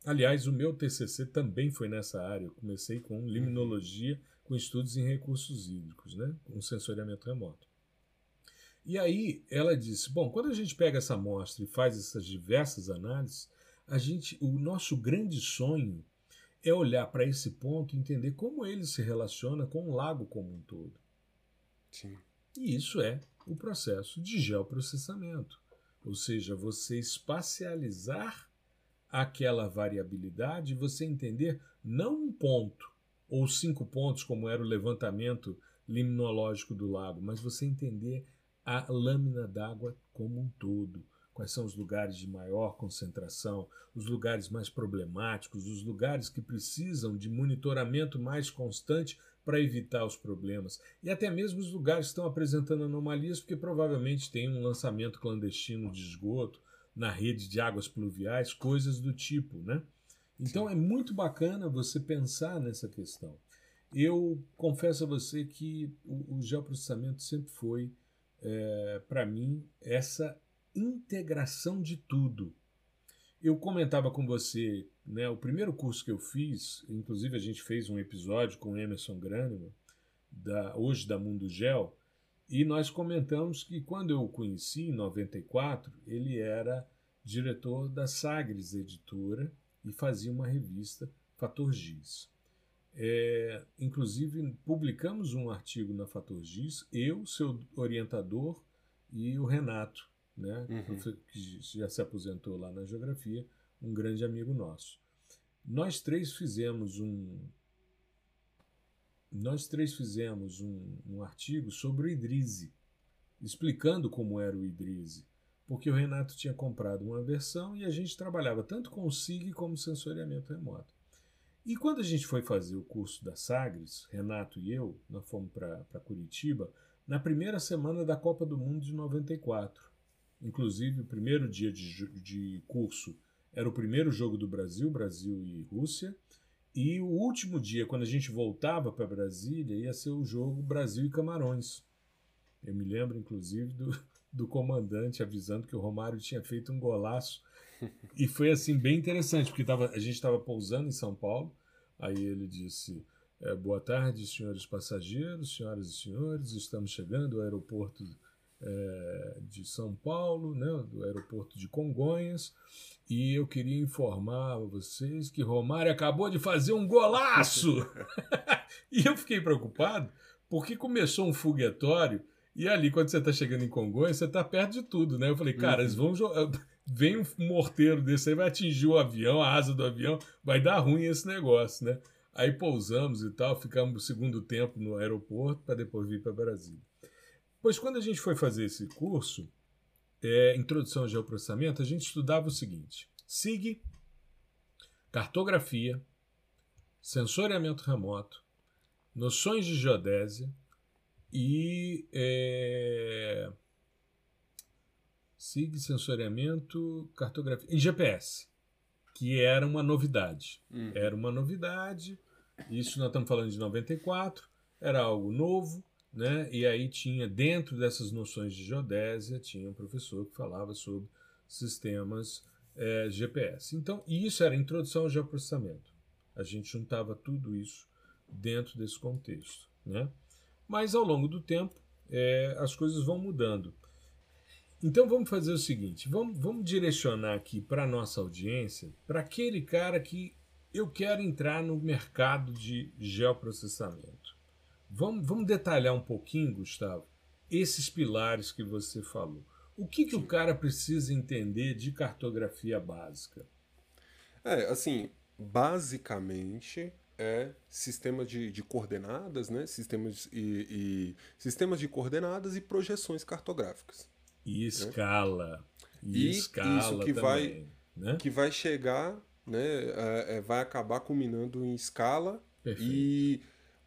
Aliás, o meu TCC também foi nessa área. Eu comecei com limnologia, com estudos em recursos hídricos, né? com sensoriamento remoto. E aí ela disse: bom, quando a gente pega essa amostra e faz essas diversas análises, a gente, o nosso grande sonho é olhar para esse ponto e entender como ele se relaciona com o lago como um todo. Sim. E isso é o processo de geoprocessamento, ou seja, você espacializar aquela variabilidade, você entender não um ponto ou cinco pontos, como era o levantamento limnológico do lago, mas você entender a lâmina d'água como um todo. Quais são os lugares de maior concentração, os lugares mais problemáticos, os lugares que precisam de monitoramento mais constante para evitar os problemas. E até mesmo os lugares que estão apresentando anomalias, porque provavelmente tem um lançamento clandestino de esgoto, na rede de águas pluviais, coisas do tipo, né? Então Sim. é muito bacana você pensar nessa questão. Eu confesso a você que o, o geoprocessamento sempre foi, é, para mim, essa integração de tudo. Eu comentava com você, né, o primeiro curso que eu fiz, inclusive a gente fez um episódio com Emerson Graneman, da, hoje da Mundo Gel, e nós comentamos que quando eu o conheci, em 94, ele era diretor da Sagres Editora e fazia uma revista, Fator Giz. É, inclusive, publicamos um artigo na Fator Giz, eu, seu orientador e o Renato, né, uhum. que já se aposentou lá na geografia, um grande amigo nosso. Nós três fizemos um, nós três fizemos um, um artigo sobre o Idrise, explicando como era o Idrise, porque o Renato tinha comprado uma versão e a gente trabalhava tanto com o SIG como sensoriamento remoto. E quando a gente foi fazer o curso da Sagres, Renato e eu, nós fomos para Curitiba, na primeira semana da Copa do Mundo de 94. Inclusive, o primeiro dia de, de curso era o primeiro jogo do Brasil, Brasil e Rússia, e o último dia, quando a gente voltava para Brasília, ia ser o jogo Brasil e Camarões. Eu me lembro, inclusive, do, do comandante avisando que o Romário tinha feito um golaço. E foi assim bem interessante, porque tava, a gente estava pousando em São Paulo. Aí ele disse: é, Boa tarde, senhores passageiros, senhoras e senhores, estamos chegando ao aeroporto é, de São Paulo, né, do aeroporto de Congonhas, e eu queria informar a vocês que Romário acabou de fazer um golaço! e eu fiquei preocupado porque começou um foguetório e ali, quando você está chegando em Congonhas, você está perto de tudo, né? Eu falei, cara, uhum. eles vão jogar. Vem um morteiro desse aí, vai atingir o avião, a asa do avião, vai dar ruim esse negócio, né? Aí pousamos e tal, ficamos o segundo tempo no aeroporto para depois vir para Brasília. Pois quando a gente foi fazer esse curso, é, Introdução ao Geoprocessamento, a gente estudava o seguinte: SIG, cartografia, sensoriamento remoto, noções de geodésia e é, SIG, sensoriamento, cartografia e GPS, que era uma novidade. Uhum. Era uma novidade, isso nós estamos falando de 94, era algo novo, né? E aí tinha, dentro dessas noções de geodésia, tinha um professor que falava sobre sistemas é, GPS. Então, isso era a introdução ao geoprocessamento. A gente juntava tudo isso dentro desse contexto, né? Mas ao longo do tempo, é, as coisas vão mudando. Então vamos fazer o seguinte: vamos, vamos direcionar aqui para a nossa audiência, para aquele cara que eu quero entrar no mercado de geoprocessamento. Vamos, vamos detalhar um pouquinho, Gustavo, esses pilares que você falou. O que, que o cara precisa entender de cartografia básica? É, assim, basicamente é sistema de, de coordenadas, né? Sistemas, e, e, sistemas de coordenadas e projeções cartográficas. E né? escala. Né? E, e escala isso que também, vai né? que vai chegar, né? É, é, vai acabar culminando em escala Perfeito. e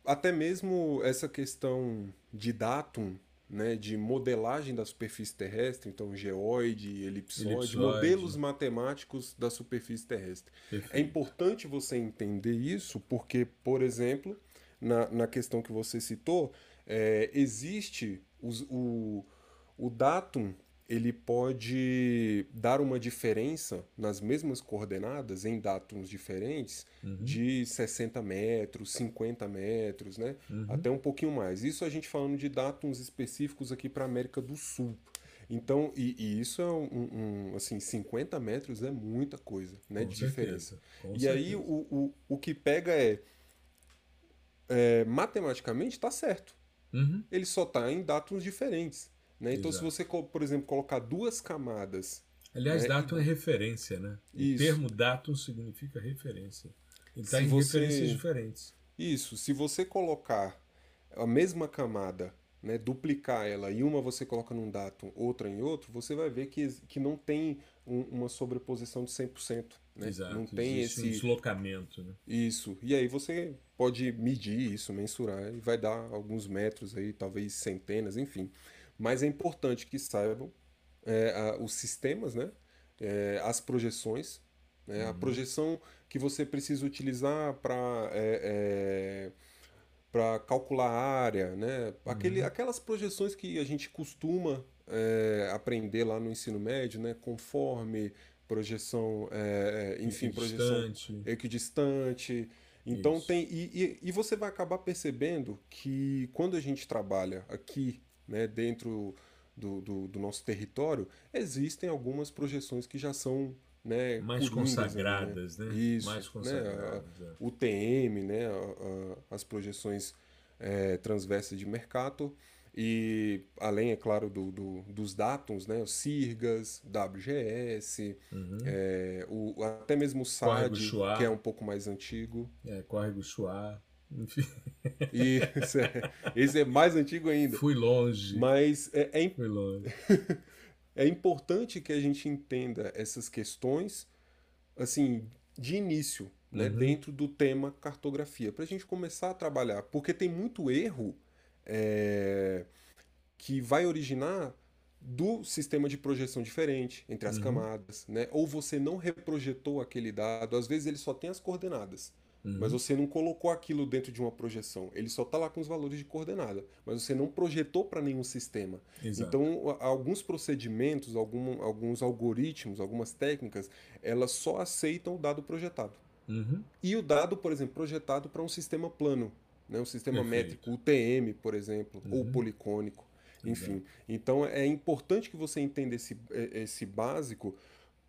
até mesmo essa questão de datum, né, de modelagem da superfície terrestre, então geoide, elipsoide, elipsoide. modelos matemáticos da superfície terrestre. Perfeito. É importante você entender isso porque, por exemplo, na, na questão que você citou, é, existe os, o, o datum ele pode dar uma diferença nas mesmas coordenadas, em datums diferentes, uhum. de 60 metros, 50 metros, né? Uhum. Até um pouquinho mais. Isso a gente falando de datums específicos aqui para a América do Sul. Então, e, e isso é um, um, assim, 50 metros é muita coisa, né? Com de certeza. diferença. Com e certeza. aí o, o, o que pega é, é matematicamente está certo. Uhum. Ele só está em datums diferentes. Né? Então, Exato. se você, por exemplo, colocar duas camadas. Aliás, né? datum é referência, né? Isso. O termo datum significa referência. Ele está em você... referências diferentes. Isso. Se você colocar a mesma camada, né, duplicar ela e uma você coloca num datum, outra em outro, você vai ver que, que não tem um, uma sobreposição de 100%. Né? Exato. Não tem Existe esse um deslocamento. Né? Isso. E aí você pode medir isso, mensurar, e vai dar alguns metros aí, talvez centenas, enfim mas é importante que saibam é, a, os sistemas, né? É, as projeções, né? uhum. a projeção que você precisa utilizar para é, é para calcular a área, né? Aquele, uhum. Aquelas projeções que a gente costuma é, aprender lá no ensino médio, né? Conforme projeção, é, enfim, projeção equidistante. Então Isso. tem e, e, e, você vai acabar percebendo que quando a gente trabalha aqui né, dentro do, do, do, nosso território, existem algumas projeções que já são né, mais consagradas, né? né? Isso, mais consagradas. Né? É. O TM, né? as projeções é, transversas de Mercator e além, é claro, do, do, dos datums, né? Os CIRGAS, WGS, uhum. é, o, até mesmo o SAD, que é um pouco mais antigo. É, Córrego Chuá. Isso, é. Esse é mais antigo ainda. Fui longe. Mas é, é, longe. é importante que a gente entenda essas questões, assim, de início, né, uhum. dentro do tema cartografia, para a gente começar a trabalhar. Porque tem muito erro é, que vai originar do sistema de projeção diferente entre as uhum. camadas, né? Ou você não reprojetou aquele dado, às vezes ele só tem as coordenadas. Uhum. Mas você não colocou aquilo dentro de uma projeção. Ele só está lá com os valores de coordenada. Mas você não projetou para nenhum sistema. Exato. Então, alguns procedimentos, algum, alguns algoritmos, algumas técnicas, elas só aceitam o dado projetado. Uhum. E o dado, por exemplo, projetado para um sistema plano, né? um sistema Perfeito. métrico, UTM, por exemplo, uhum. ou policônico. enfim. Exato. Então é importante que você entenda esse, é, esse básico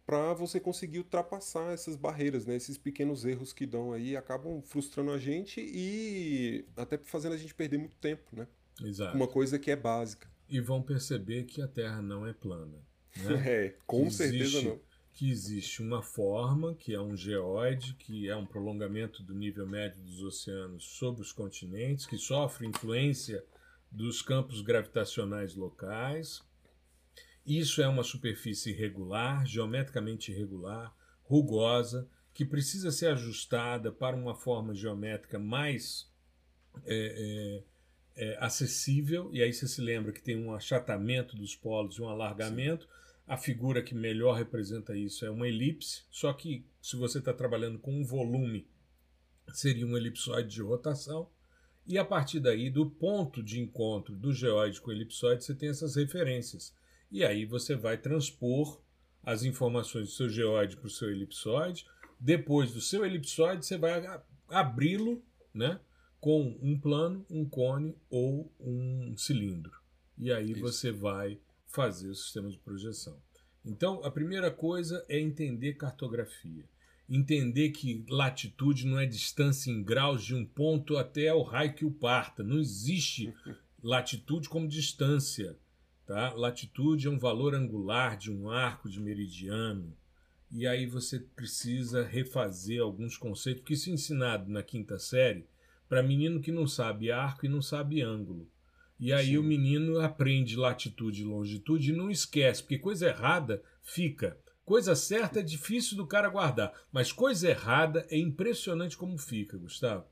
para você conseguir ultrapassar essas barreiras, né? Esses pequenos erros que dão aí acabam frustrando a gente e até fazendo a gente perder muito tempo, né? Exato. Uma coisa que é básica. E vão perceber que a Terra não é plana. Né? É, com que certeza existe, não. Que existe uma forma, que é um geóide, que é um prolongamento do nível médio dos oceanos sobre os continentes, que sofre influência dos campos gravitacionais locais. Isso é uma superfície irregular, geometricamente irregular, rugosa, que precisa ser ajustada para uma forma geométrica mais é, é, é, acessível, e aí você se lembra que tem um achatamento dos polos e um alargamento. Sim. A figura que melhor representa isso é uma elipse, só que se você está trabalhando com um volume, seria um elipsoide de rotação. E a partir daí, do ponto de encontro do geóide com o elipsoide, você tem essas referências. E aí você vai transpor as informações do seu geóide para o seu elipsoide. Depois do seu elipsoide, você vai abri-lo, né? com um plano, um cone ou um cilindro. E aí Isso. você vai fazer o sistema de projeção. Então, a primeira coisa é entender cartografia. Entender que latitude não é distância em graus de um ponto até o raio que o parta. Não existe latitude como distância. Tá? Latitude é um valor angular de um arco de meridiano. E aí você precisa refazer alguns conceitos, porque isso é ensinado na quinta série para menino que não sabe arco e não sabe ângulo. E aí Sim. o menino aprende latitude e longitude e não esquece, porque coisa errada fica. Coisa certa é difícil do cara guardar, mas coisa errada é impressionante como fica, Gustavo.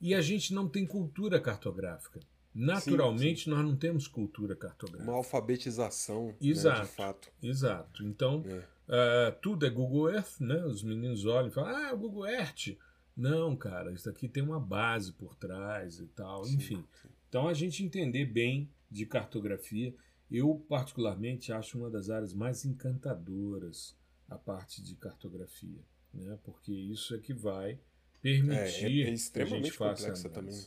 E a gente não tem cultura cartográfica. Naturalmente, sim, sim. nós não temos cultura cartográfica. Uma alfabetização, exato, né, de fato. Exato. Então, é. Uh, tudo é Google Earth, né? Os meninos olham e falam, ah, é Google Earth. Não, cara, isso aqui tem uma base por trás e tal, sim, enfim. Então a gente entender bem de cartografia, eu particularmente acho uma das áreas mais encantadoras a parte de cartografia, né? Porque isso é que vai permitir é, é, é que a gente faça complexa também.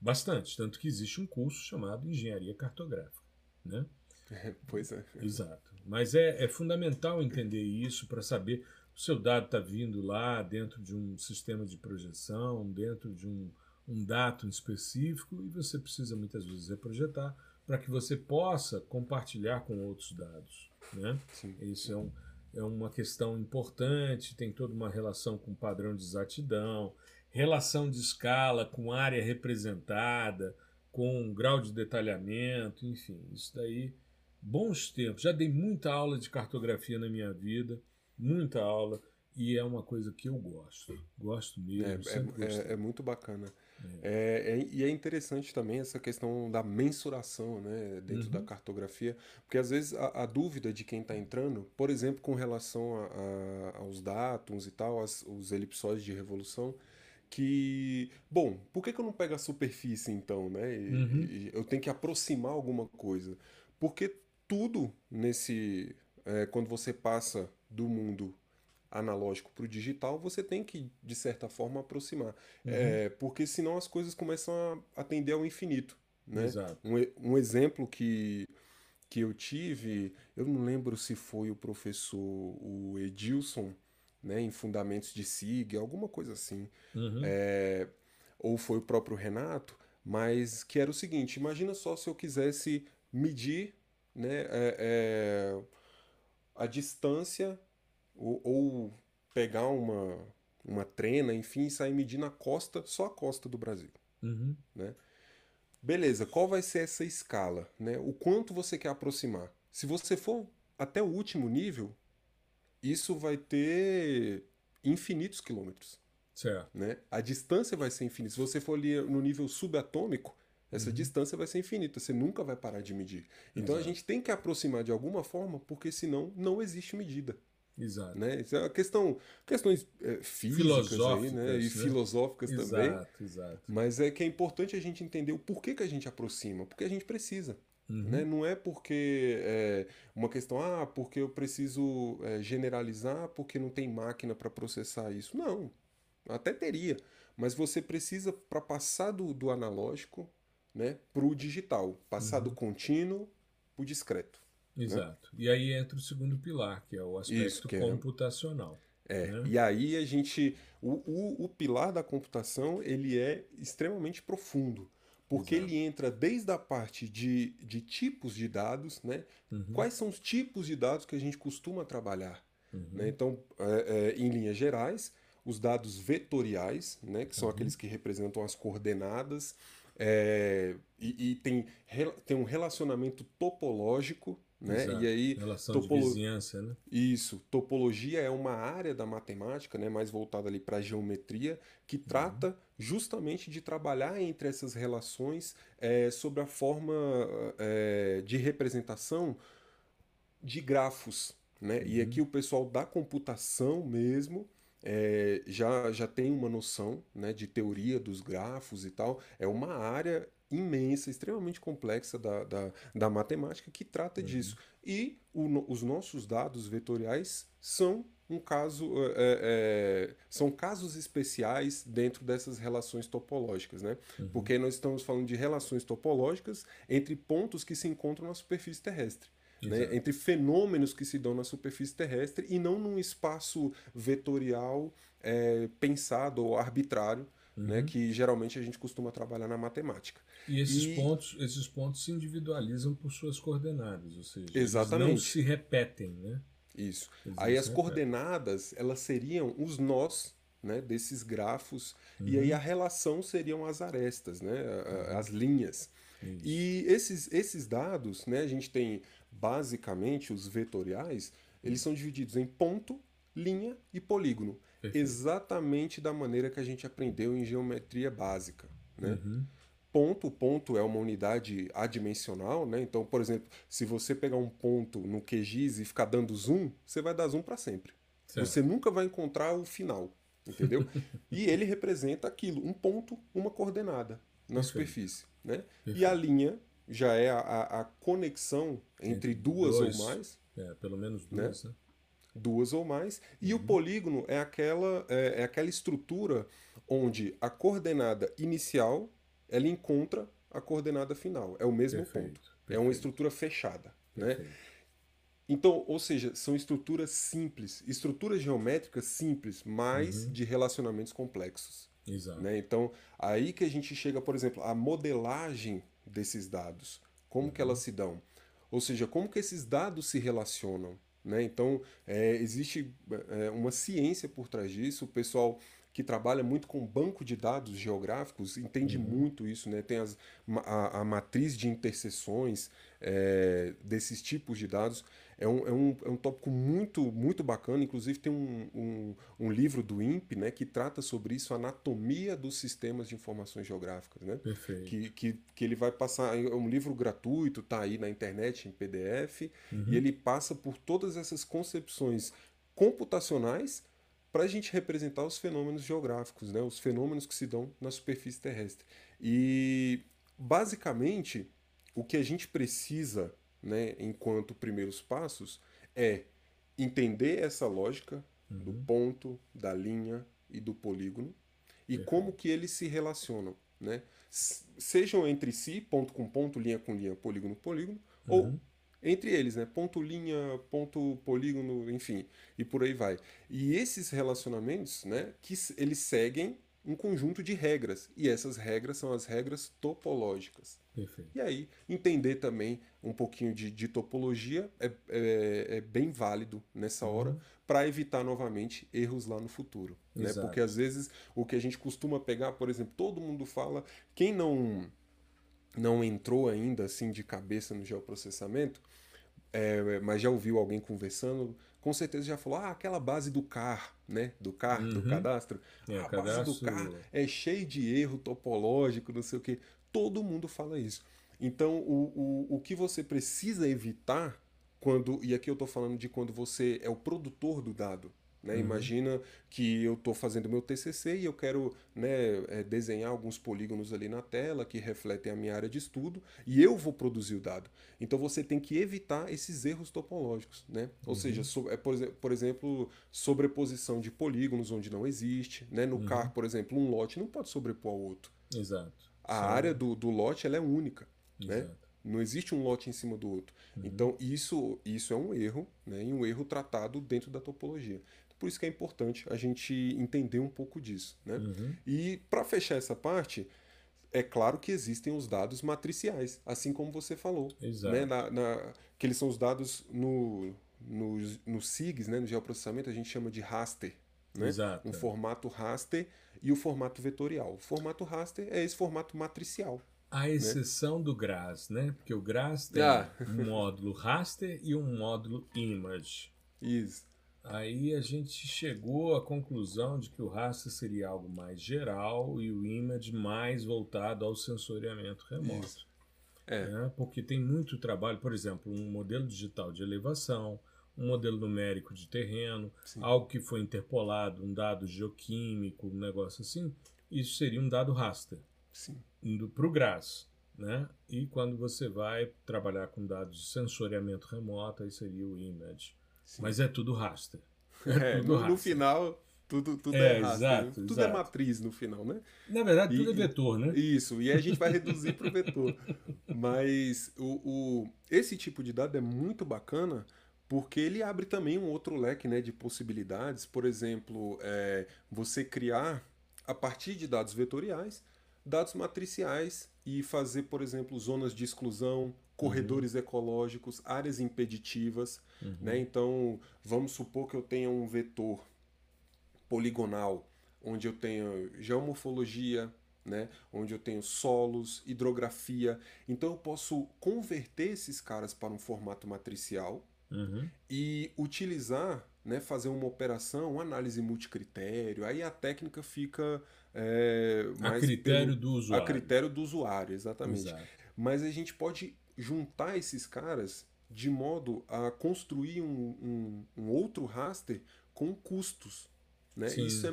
Bastante, tanto que existe um curso chamado Engenharia Cartográfica, né? É, pois é. Exato. Mas é, é fundamental entender isso para saber o seu dado está vindo lá dentro de um sistema de projeção, dentro de um, um datum específico, e você precisa muitas vezes reprojetar para que você possa compartilhar com outros dados. Né? Sim. Isso é, um, é uma questão importante, tem toda uma relação com padrão de exatidão, relação de escala com área representada, com grau de detalhamento, enfim, isso daí, bons tempos. Já dei muita aula de cartografia na minha vida muita aula e é uma coisa que eu gosto. Gosto mesmo. É, é, é, muito bacana. É. é. e é interessante também essa questão da mensuração né, dentro uhum. da cartografia, porque às vezes a, a dúvida de quem está entrando, por exemplo, com relação a, a, aos datums e tal, as, os elipsóides de revolução, que, bom, por que, que eu não pego a superfície então, né? E, uhum. e eu tenho que aproximar alguma coisa. Porque tudo nesse. É, quando você passa do mundo analógico para o digital, você tem que, de certa forma, aproximar. Uhum. É, porque senão as coisas começam a atender ao infinito. Né? Um, um exemplo que, que eu tive, eu não lembro se foi o professor o Edilson, né, em Fundamentos de SIG, alguma coisa assim, uhum. é, ou foi o próprio Renato, mas que era o seguinte: imagina só se eu quisesse medir né, é, é a distância ou, ou pegar uma, uma trena, enfim, e sair medindo a costa, só a costa do Brasil. Uhum. Né? Beleza, qual vai ser essa escala? Né? O quanto você quer aproximar? Se você for até o último nível, isso vai ter infinitos quilômetros. Certo. Né? A distância vai ser infinita. Se você for ali no nível subatômico, essa uhum. distância vai ser infinita, você nunca vai parar de medir. Então Exato. a gente tem que aproximar de alguma forma, porque senão não existe medida. Exato. Né? Isso é uma questão, questões é, físicas aí, né? e né? filosóficas exato, também. Exato. Mas é que é importante a gente entender o porquê que a gente aproxima, porque a gente precisa. Uhum. Né? Não é porque é uma questão, ah, porque eu preciso é, generalizar porque não tem máquina para processar isso. Não, até teria. Mas você precisa, para passar do, do analógico né, para o digital. Passar uhum. do contínuo para o discreto. Né? Exato. Né? E aí entra o segundo pilar, que é o aspecto Isso, é computacional. É, né? e aí a gente. O, o, o, pilar da computação ele é extremamente profundo. Porque Exato. ele entra desde a parte de, de tipos de dados, né? Uhum. Quais são os tipos de dados que a gente costuma trabalhar? Uhum. Né? Então, é, é, em linhas gerais, os dados vetoriais, né? que são uhum. aqueles que representam as coordenadas, é, e, e tem, tem um relacionamento topológico né? Exato. E aí relação topolo... de vizinhança, né? Isso, topologia é uma área da matemática, né, mais voltada ali para a geometria, que uhum. trata justamente de trabalhar entre essas relações é, sobre a forma é, de representação de grafos, né? Uhum. E aqui o pessoal da computação mesmo é, já, já tem uma noção né, de teoria dos grafos e tal. É uma área imensa, extremamente complexa da, da, da matemática que trata uhum. disso. E o, os nossos dados vetoriais são um caso é, é, são casos especiais dentro dessas relações topológicas, né? Uhum. Porque nós estamos falando de relações topológicas entre pontos que se encontram na superfície terrestre. Né? entre fenômenos que se dão na superfície terrestre e não num espaço vetorial é, pensado ou arbitrário, né? uhum. né? que geralmente a gente costuma trabalhar na matemática. E esses, e... Pontos, esses pontos se individualizam por suas coordenadas, ou seja, Exatamente. não se repetem, né? Isso. Eles aí as coordenadas, elas seriam os nós né, desses grafos, uhum. e aí uhum. a relação seriam as arestas, né, uhum. as linhas. E esses, esses dados, né, a gente tem basicamente os vetoriais, eles são divididos em ponto, linha e polígono. Perfeito. Exatamente da maneira que a gente aprendeu em geometria básica. Né? Uhum ponto, ponto é uma unidade adimensional, né? Então, por exemplo, se você pegar um ponto no QGIS e ficar dando zoom, você vai dar zoom para sempre. Certo. Você nunca vai encontrar o final, entendeu? e ele representa aquilo, um ponto, uma coordenada na Perfeito. superfície, né? Perfeito. E a linha já é a, a conexão entre, duas dois, ou mais. É, pelo menos duas, né? né? Duas ou mais. E uhum. o polígono é aquela, é, é aquela estrutura onde a coordenada inicial ela encontra a coordenada final. É o mesmo perfeito, ponto. Perfeito. É uma estrutura fechada. Né? Então, ou seja, são estruturas simples, estruturas geométricas simples, mas uhum. de relacionamentos complexos. Exato. Né? Então, aí que a gente chega, por exemplo, à modelagem desses dados. Como uhum. que elas se dão? Ou seja, como que esses dados se relacionam? Né? Então, é, existe é, uma ciência por trás disso. O pessoal que trabalha muito com banco de dados geográficos entende uhum. muito isso, né? Tem as, a, a matriz de interseções é, desses tipos de dados. É um, é, um, é um tópico muito, muito bacana. Inclusive, tem um, um, um, livro do INPE né, que trata sobre isso, a anatomia dos sistemas de informações geográficas. Né? Perfeito. Que, que, que ele vai passar. É um livro gratuito, está aí na internet, em PDF, uhum. e ele passa por todas essas concepções computacionais para a gente representar os fenômenos geográficos, né? os fenômenos que se dão na superfície terrestre. E, basicamente, o que a gente precisa, né, enquanto primeiros passos, é entender essa lógica uhum. do ponto, da linha e do polígono e Perfeito. como que eles se relacionam, né? Sejam entre si, ponto com ponto, linha com linha, polígono com polígono, uhum. ou entre eles, né? Ponto linha, ponto polígono, enfim, e por aí vai. E esses relacionamentos, né, que eles seguem um conjunto de regras, e essas regras são as regras topológicas. Perfeito. E aí, entender também um pouquinho de, de topologia é, é, é, bem válido nessa uhum. hora para evitar novamente erros lá no futuro. Né? Porque às vezes o que a gente costuma pegar, por exemplo, todo mundo fala, quem não não entrou ainda assim de cabeça no geoprocessamento, é, mas já ouviu alguém conversando, com certeza já falou: ah, aquela base do CAR, né? Do CAR, uhum. do cadastro. É, a cadastro... base do CAR é cheio de erro topológico, não sei o quê. Todo mundo fala isso. Então, o, o, o que você precisa evitar quando. E aqui eu estou falando de quando você é o produtor do dado. Né? Uhum. Imagina que eu estou fazendo meu TCC e eu quero né, é, desenhar alguns polígonos ali na tela que refletem a minha área de estudo e eu vou produzir o dado. Então você tem que evitar esses erros topológicos. Né? Ou uhum. seja, so, é, por, exemplo, sobreposição de polígonos onde não existe. Né? No uhum. CAR, por exemplo, um lote não pode sobrepor ao outro. Exato. A Sim. área do, do lote ela é única. Né? Não existe um lote em cima do outro. Uhum. Então, isso, isso é um erro, né? E um erro tratado dentro da topologia. Por isso que é importante a gente entender um pouco disso. Né? Uhum. E para fechar essa parte, é claro que existem os dados matriciais, assim como você falou. Exato. Né? Na, na, que eles são os dados no, no, no SIGs, né? no geoprocessamento, a gente chama de raster. Né? Exato. Um formato raster e o formato vetorial. O formato raster é esse formato matricial. A né? exceção né? do GRAS, né? Porque o GRAS tem ah. um módulo raster e um módulo image. Isso. Aí a gente chegou à conclusão de que o raster seria algo mais geral e o image mais voltado ao sensoriamento remoto. É. Né? Porque tem muito trabalho, por exemplo, um modelo digital de elevação, um modelo numérico de terreno, Sim. algo que foi interpolado, um dado geoquímico, um negócio assim, isso seria um dado raster. Sim. Indo para o GRAS. Né? E quando você vai trabalhar com dados de sensoriamento remoto, aí seria o image. Sim. Mas é tudo raster. É, é tudo no, raster. no, final, tudo, tudo é, é raster. Exato, tudo é exato. é matriz no final, né? Na verdade, tudo e, é vetor, né? Isso, e a gente vai reduzir para o vetor. Mas o, o, esse tipo de dado é muito bacana porque ele abre também um outro leque né, de possibilidades. Por exemplo, é, você criar, a partir de dados vetoriais, dados matriciais e fazer, por exemplo, zonas de exclusão, corredores uhum. ecológicos, áreas impeditivas. Uhum. Né? Então, vamos supor que eu tenha um vetor poligonal, onde eu tenho geomorfologia, né? onde eu tenho solos, hidrografia. Então, eu posso converter esses caras para um formato matricial uhum. e utilizar, né? fazer uma operação, uma análise multicritério. Aí a técnica fica. É, a critério pelo, do usuário. A critério do usuário, exatamente. Exato. Mas a gente pode juntar esses caras de modo a construir um, um, um outro raster com custos. Né? Isso é,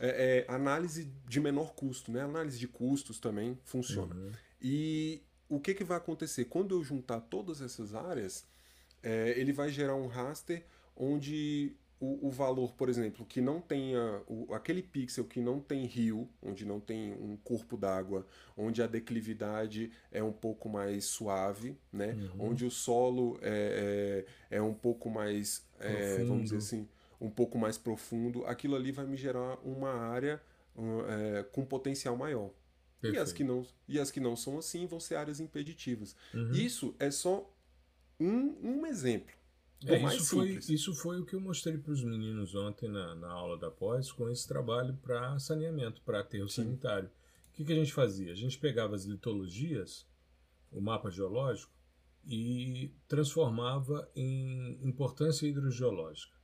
é, é, análise de menor custo, né? análise de custos também funciona. Uhum. E o que, que vai acontecer? Quando eu juntar todas essas áreas, é, ele vai gerar um raster onde o, o, valor, por exemplo, que não tenha o, aquele pixel que não tem rio, onde não tem um corpo d'água, onde a declividade é um pouco mais suave, né? Uhum. Onde o solo é, é, é um pouco mais, é, vamos dizer assim, um pouco mais profundo, aquilo ali vai me gerar uma área um, é, com potencial maior. E as, que não, e as que não são assim vão ser áreas impeditivas. Uhum. Isso é só um, um exemplo. É, isso, foi, isso foi o que eu mostrei para os meninos ontem na, na aula da pós com esse trabalho para saneamento, para aterro Sim. sanitário. O que, que a gente fazia? A gente pegava as litologias, o mapa geológico, e transformava em importância hidrogeológica.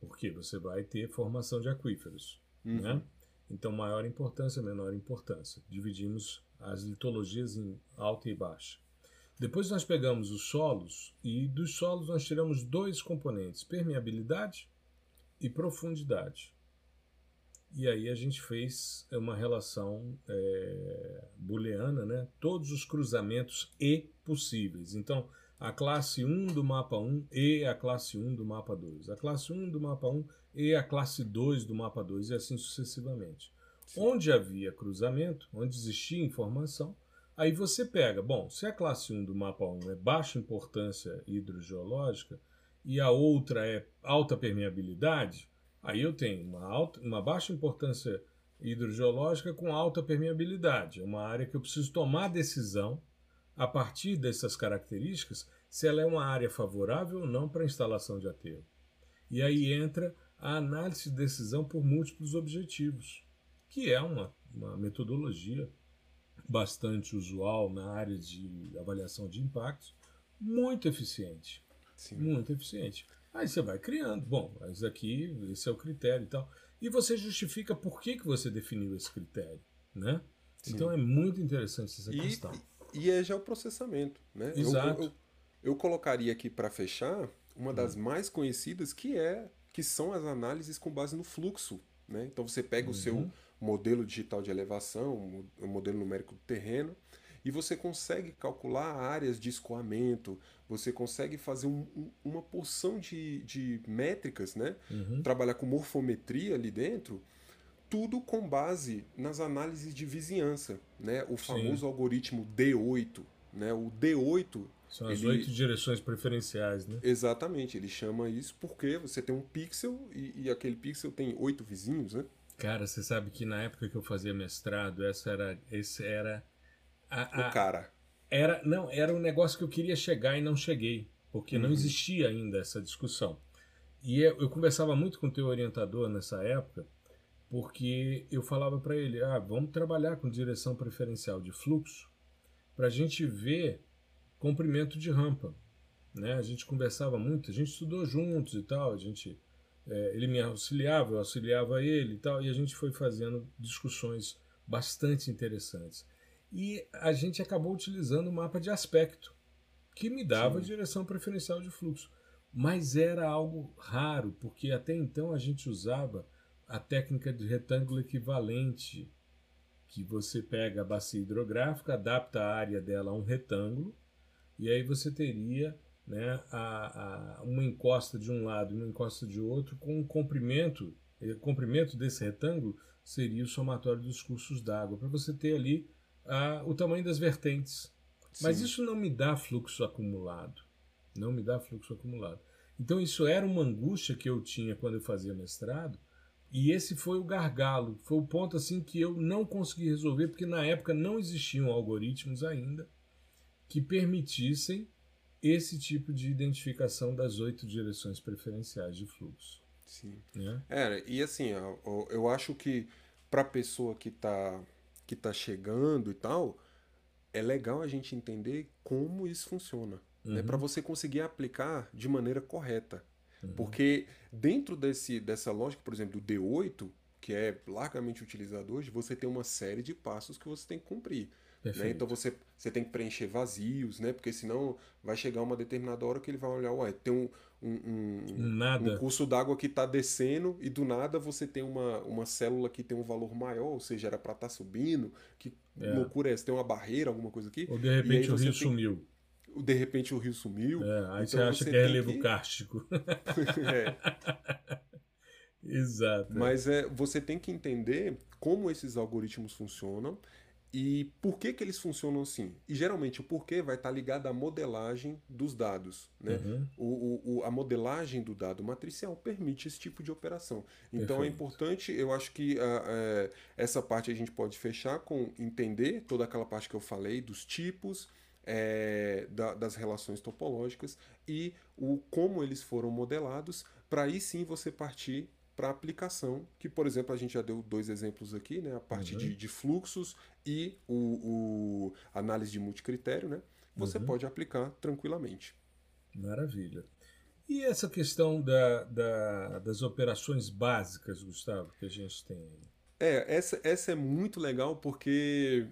Porque você vai ter formação de aquíferos. Uhum. Né? Então, maior importância, menor importância. Dividimos as litologias em alta e baixa. Depois nós pegamos os solos e dos solos nós tiramos dois componentes, permeabilidade e profundidade. E aí a gente fez uma relação é, booleana, né? todos os cruzamentos E possíveis. Então, a classe 1 do mapa 1 e a classe 1 do mapa 2. A classe 1 do mapa 1 e a classe 2 do mapa 2 e assim sucessivamente. Sim. Onde havia cruzamento, onde existia informação, Aí você pega, bom, se a classe 1 do mapa 1 é baixa importância hidrogeológica e a outra é alta permeabilidade, aí eu tenho uma, alta, uma baixa importância hidrogeológica com alta permeabilidade. É uma área que eu preciso tomar decisão a partir dessas características se ela é uma área favorável ou não para instalação de aterro. E aí entra a análise de decisão por múltiplos objetivos, que é uma, uma metodologia bastante usual na área de avaliação de impactos, muito eficiente. Sim. Muito eficiente. Aí você vai criando. Bom, mas aqui, esse é o critério e tal. E você justifica por que, que você definiu esse critério, né? Sim. Então é muito interessante essa e, questão. E é já o processamento, né? Exato. Eu, eu, eu colocaria aqui para fechar uma das hum. mais conhecidas que é que são as análises com base no fluxo, né? Então você pega uhum. o seu uhum modelo digital de elevação, o modelo numérico do terreno, e você consegue calcular áreas de escoamento, você consegue fazer um, uma porção de, de métricas, né? Uhum. trabalhar com morfometria ali dentro, tudo com base nas análises de vizinhança, né? o famoso Sim. algoritmo D8. Né? O D8 são as oito direções preferenciais, né? Exatamente, ele chama isso porque você tem um pixel e, e, aquele pixel tem oito vizinhos, né? Cara, você sabe que na época que eu fazia mestrado, essa era, esse era a, a, o cara. Era não, era um negócio que eu queria chegar e não cheguei, porque uhum. não existia ainda essa discussão. E eu, eu conversava muito com o teu orientador nessa época, porque eu falava para ele, ah, vamos trabalhar com direção preferencial de fluxo, para a gente ver comprimento de rampa. Né? A gente conversava muito, a gente estudou juntos e tal, a gente, é, ele me auxiliava, eu auxiliava ele e tal, e a gente foi fazendo discussões bastante interessantes. E a gente acabou utilizando o mapa de aspecto, que me dava Sim. direção preferencial de fluxo. Mas era algo raro, porque até então a gente usava a técnica de retângulo equivalente, que você pega a bacia hidrográfica, adapta a área dela a um retângulo, e aí você teria né, a, a, uma encosta de um lado e uma encosta de outro com um comprimento. O comprimento desse retângulo seria o somatório dos cursos d'água, para você ter ali a, o tamanho das vertentes. Sim. Mas isso não me dá fluxo acumulado. Não me dá fluxo acumulado. Então isso era uma angústia que eu tinha quando eu fazia mestrado, e esse foi o gargalo, foi o ponto assim que eu não consegui resolver, porque na época não existiam algoritmos ainda que permitissem esse tipo de identificação das oito direções preferenciais de fluxo. Sim. Né? É, e assim, eu, eu acho que para a pessoa que está que tá chegando e tal, é legal a gente entender como isso funciona. Né? Uhum. Né? Para você conseguir aplicar de maneira correta. Uhum. Porque dentro desse, dessa lógica, por exemplo, do D8, que é largamente utilizado hoje, você tem uma série de passos que você tem que cumprir. Né? Então você, você tem que preencher vazios, né? Porque senão vai chegar uma determinada hora que ele vai olhar, ué, tem um, um, um, nada. um curso d'água que está descendo e do nada você tem uma, uma célula que tem um valor maior, ou seja, era para estar tá subindo. Que é. loucura é essa? Tem uma barreira, alguma coisa aqui? Ou de repente o rio tem... sumiu. De repente o rio sumiu. É, aí então você acha você que é relevo que... kárstico. é. Exato. Mas é, você tem que entender como esses algoritmos funcionam e por que, que eles funcionam assim? E geralmente o porquê vai estar ligado à modelagem dos dados. Né? Uhum. O, o, a modelagem do dado matricial permite esse tipo de operação. Então é Perfeito. é importante, eu acho que uh, essa parte a gente pode fechar com entender toda aquela parte que eu falei dos tipos, é, da, das relações topológicas e o como eles foram modelados, para aí sim você partir para aplicação, que por exemplo a gente já deu dois exemplos aqui, né? a parte uhum. de, de, fluxos e o, o, análise de multicritério, né? você uhum. pode aplicar tranquilamente. Maravilha. E essa questão da, da, das operações básicas, Gustavo, que a gente tem aí? É, essa, essa é muito legal porque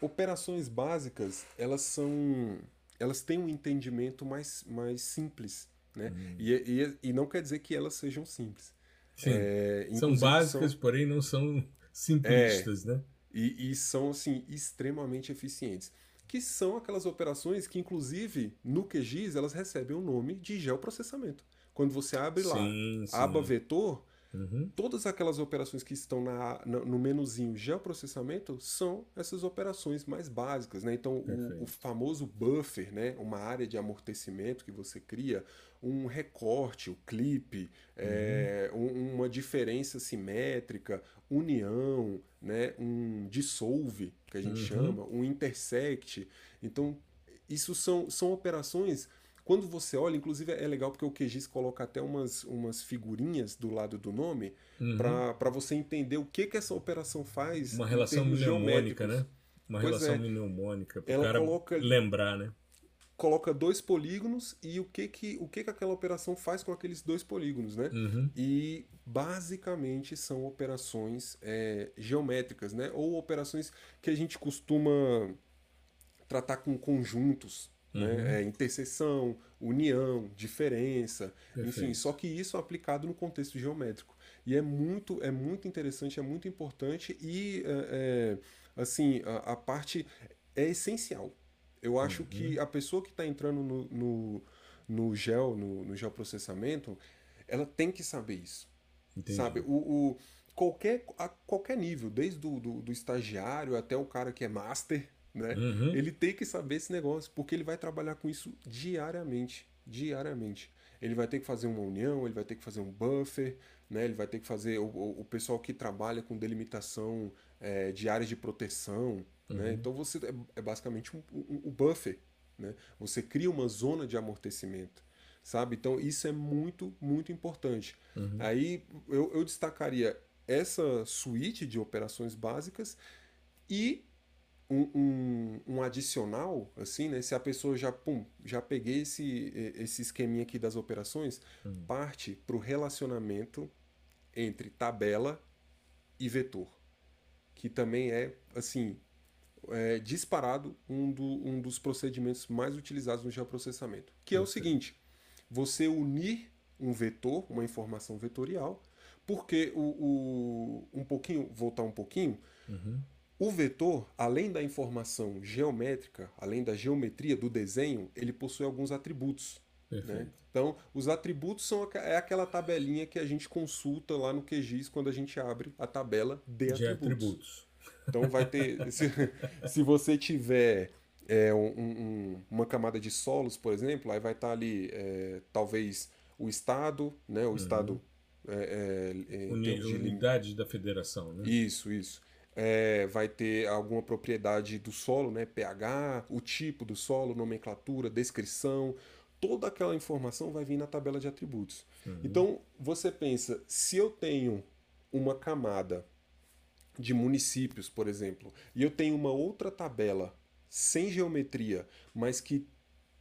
operações básicas, elas são. Elas têm um entendimento mais, mais simples. Né? Uhum. E, e, e não quer dizer que elas sejam simples. É, são básicas, são... porém não são simplistas, é, né? E, e, são, assim, extremamente eficientes. Que são aquelas operações que, inclusive, no QGIS, elas recebem o nome de geoprocessamento. Quando você abre lá sim, sim. aba vetor, Uhum. Todas aquelas operações que estão na, no menuzinho geoprocessamento são essas operações mais básicas. Né? Então, o, o, famoso buffer, né? uma área de amortecimento que você cria, um recorte, o clipe, é, uhum. é, um, uma diferença simétrica, união, né? um dissolve, que a gente uhum. chama, um intersect. Então, isso são, são operações quando você olha, inclusive é legal porque o QGIS coloca até umas, umas figurinhas do lado do nome uhum. para você entender o que, que essa operação faz. Uma relação mnemônica, né? Uma pois relação é. mnemônica, para o cara coloca, lembrar, né? Coloca dois polígonos e o que que, o que que aquela operação faz com aqueles dois polígonos, né? Uhum. E basicamente são operações é, geométricas, né? Ou operações que a gente costuma tratar com conjuntos, né? Uhum. É, interseção, união, diferença, Perfeito. enfim, só que isso é aplicado no contexto geométrico. E é muito, é muito interessante, é muito importante e, é, é, assim, a, a, parte é essencial. Eu acho uhum. que a pessoa que está entrando no, no, no gel, no, no geoprocessamento, ela tem que saber isso. Entendi. Sabe? O, o, qualquer, a qualquer nível, desde do, do, do estagiário até o cara que é master, né? Uhum. Ele tem que saber esse negócio, porque ele vai trabalhar com isso diariamente, diariamente. Ele vai ter que fazer uma união, ele vai ter que fazer um buffer, né? Ele vai ter que fazer o, o pessoal que trabalha com delimitação é, de áreas de proteção, né? uhum. né? Então você é, é basicamente um, um, um buffer, né? Você cria uma zona de amortecimento sabe? Então isso é muito, muito importante. Uhum. Aí eu, eu destacaria essa suíte de operações básicas e um, um, um, adicional, assim, né? Se a pessoa já, pum, já peguei esse, esse esqueminha aqui das operações, uhum. parte para o relacionamento entre tabela e vetor, que também é, assim, é, disparado um, do, um dos procedimentos mais utilizados no geoprocessamento, que é o seguinte, você unir um vetor, uma informação vetorial, porque o, o um pouquinho, voltar um pouquinho, uhum. O vetor, além da informação geométrica, além da geometria do desenho, ele possui alguns atributos. Né? Então, os atributos são é aquela tabelinha que a gente consulta lá no QGIS quando a gente abre a tabela de, de atributos. atributos. Então vai ter. se, se você tiver é, um, um, uma camada de solos, por exemplo, aí vai estar tá ali é, talvez o estado, né? O uhum. estado é, é Uni, de da federação, né? Isso, isso. É, vai ter alguma propriedade do solo, né? pH, o tipo do solo, nomenclatura, descrição, toda aquela informação vai vir na tabela de atributos. Uhum. Então você pensa, se eu tenho uma camada de municípios, por exemplo, e eu tenho uma outra tabela sem geometria, mas que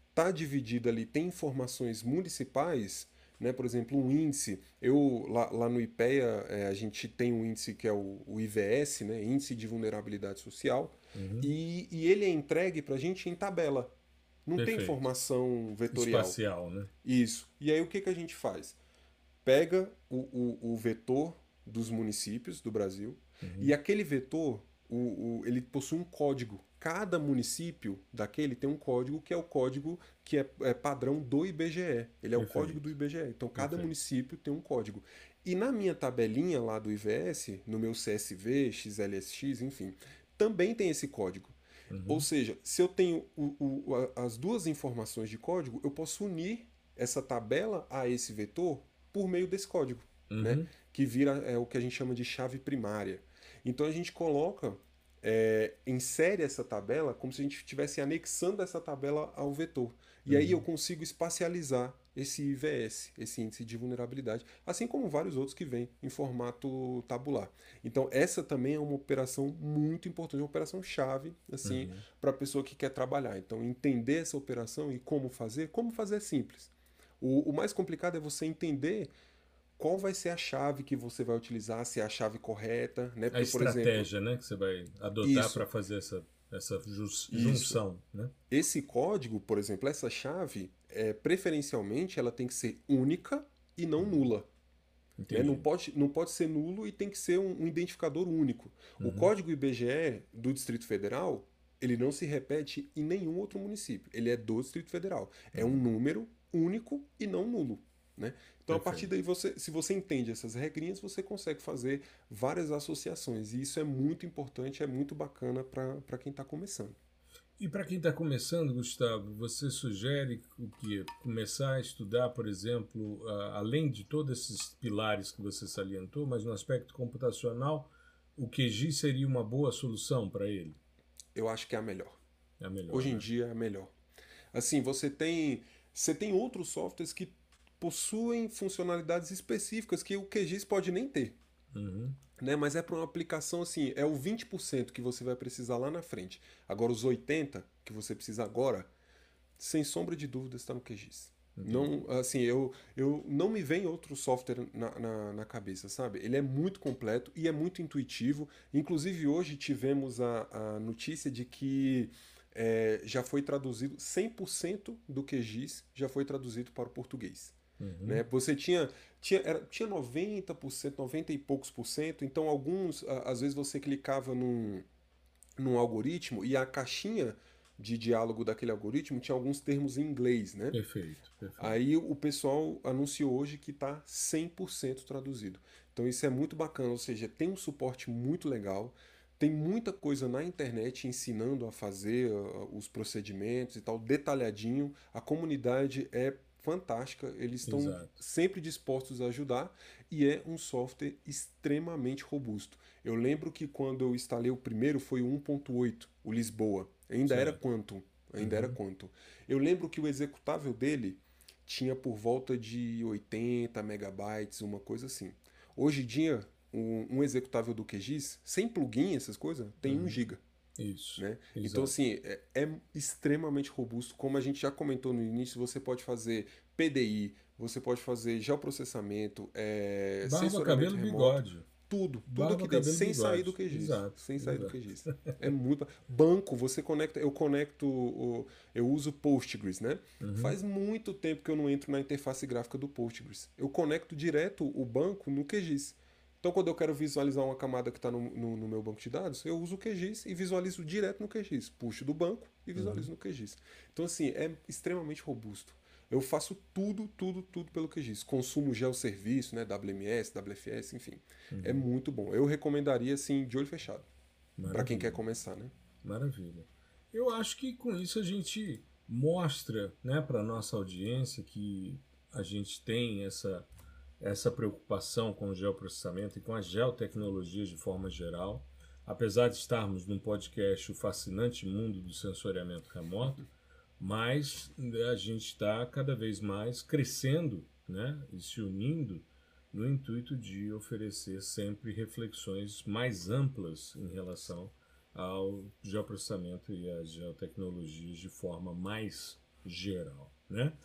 está dividida ali, tem informações municipais, né? por exemplo, um índice. Eu lá, lá no IPEA é, a gente tem um índice que é o, o IVS, né? Índice de Vulnerabilidade Social, uhum. e, e ele é entregue para a gente em tabela. Não Perfeito. tem informação vetorial. Espacial, né? Isso. E aí o que, que a gente faz? Pega o, o, o vetor dos municípios do Brasil uhum. e aquele vetor o, o, ele possui um código cada município daquele tem um código que é o código que é, é padrão do IBGE. Ele é Perfeito. o código do IBGE. Então cada Perfeito. município tem um código. E na minha tabelinha lá do IVS, no meu CSV, XLSX, enfim, também tem esse código. Uhum. Ou seja, se eu tenho o, o, as duas informações de código, eu posso unir essa tabela a esse vetor por meio desse código, uhum. né? que vira é o que a gente chama de chave primária. Então a gente coloca é, insere essa tabela como se a gente estivesse anexando essa tabela ao vetor. E uhum. aí eu consigo espacializar esse IVS, esse índice de vulnerabilidade, assim como vários outros que vêm em formato tabular. Então essa também é uma operação muito importante, uma operação chave assim uhum. para a pessoa que quer trabalhar. Então entender essa operação e como fazer, como fazer é simples. O, o mais complicado é você entender qual vai ser a chave que você vai utilizar, se é a chave correta, né? Porque, a estratégia, exemplo, né, que você vai adotar para fazer essa, essa junção, né? Esse código, por exemplo, essa chave, é, preferencialmente, ela tem que ser única e não nula. Né? Não, pode, não pode ser nulo e tem que ser um, um identificador único. Uhum. O código IBGE do Distrito Federal, ele não se repete em nenhum outro município. Ele é do Distrito Federal. É uhum. É um número único e não nulo. Né? Então, Perfeito. a partir daí, você, se você entende essas regrinhas, você consegue fazer várias associações. E isso é muito importante, é muito bacana para quem está começando. E para quem está começando, Gustavo, você sugere o que começar a estudar, por exemplo, além de todos esses pilares que você salientou, mas no aspecto computacional, o QGIS seria uma boa solução para ele? Eu acho que é a melhor. É a melhor. Hoje né? em dia é a melhor. Assim, você tem você tem outros softwares que possuem funcionalidades específicas que o QGIS pode nem ter. Uhum. Né? Mas é para uma aplicação assim, é o 20% que você vai precisar lá na frente. Agora, os 80% que você precisa agora, sem sombra de dúvida, está no QGIS. Não, assim, eu, eu não me vem outro software na, na, na, cabeça, sabe? Ele é muito completo e é muito intuitivo. Inclusive, hoje tivemos a, a notícia de que é, já foi traduzido 100% do QGIS já foi traduzido para o português. Uhum. Né? Você tinha, tinha, era, tinha 90%, 90 e poucos por cento, então alguns, às vezes você clicava num, num algoritmo e a caixinha de diálogo daquele algoritmo tinha alguns termos em inglês, né? Perfeito. perfeito. Aí o pessoal anunciou hoje que está 100% traduzido. Então isso é muito bacana, ou seja, tem um suporte muito legal, Tem muita coisa na internet ensinando a fazer os procedimentos e tal, detalhadinho. A comunidade é fantástica, eles estão sempre dispostos a ajudar e é um software extremamente robusto. Eu lembro que quando eu instalei o primeiro foi o 1.8, o Lisboa. Ainda certo. era Quantum, ainda uhum. era Quantum. Eu lembro que o executável dele tinha por volta de 80 megabytes, uma coisa assim. Hoje em dia, um, um executável do QGIS, sem plugin, essas coisas, tem uhum. 1 GB. Isso. Né? Então, assim, é, é, extremamente robusto. Como a gente já comentou no início, você pode fazer PDI, você pode fazer geoprocessamento, é, Barba, cabelo, remoto, bigode. Tudo, Barba, tudo aqui dentro, sem sair do QGIS. Exato, sem sair exato. do QGIS. É muito. Banco, você conecta. Eu conecto. Eu uso Postgres, né? Uhum. Faz muito tempo que eu não entro na interface gráfica do Postgres. Eu conecto direto o banco no QGIS. Então, quando eu quero visualizar uma camada que está no, no, no, meu banco de dados, eu uso o QGIS e visualizo direto no QGIS. Puxo do banco e visualizo uhum. no QGIS. Então, assim, é extremamente robusto. Eu faço tudo, tudo, tudo pelo QGIS. Consumo geoserviço, né? WMS, WFS, enfim. Uhum. É muito bom. Eu recomendaria, assim, de olho fechado. Para quem quer começar, né? Maravilha. Eu acho que com isso a gente mostra né, para nossa audiência que a gente tem essa essa preocupação com o geoprocessamento e com as geotecnologias de forma geral. Apesar de estarmos num podcast O Fascinante Mundo do Sensoriamento Remoto, mas né, a gente está cada vez mais crescendo né, e se unindo no intuito de oferecer sempre reflexões mais amplas em relação ao geoprocessamento e às geotecnologias de forma mais geral. Né?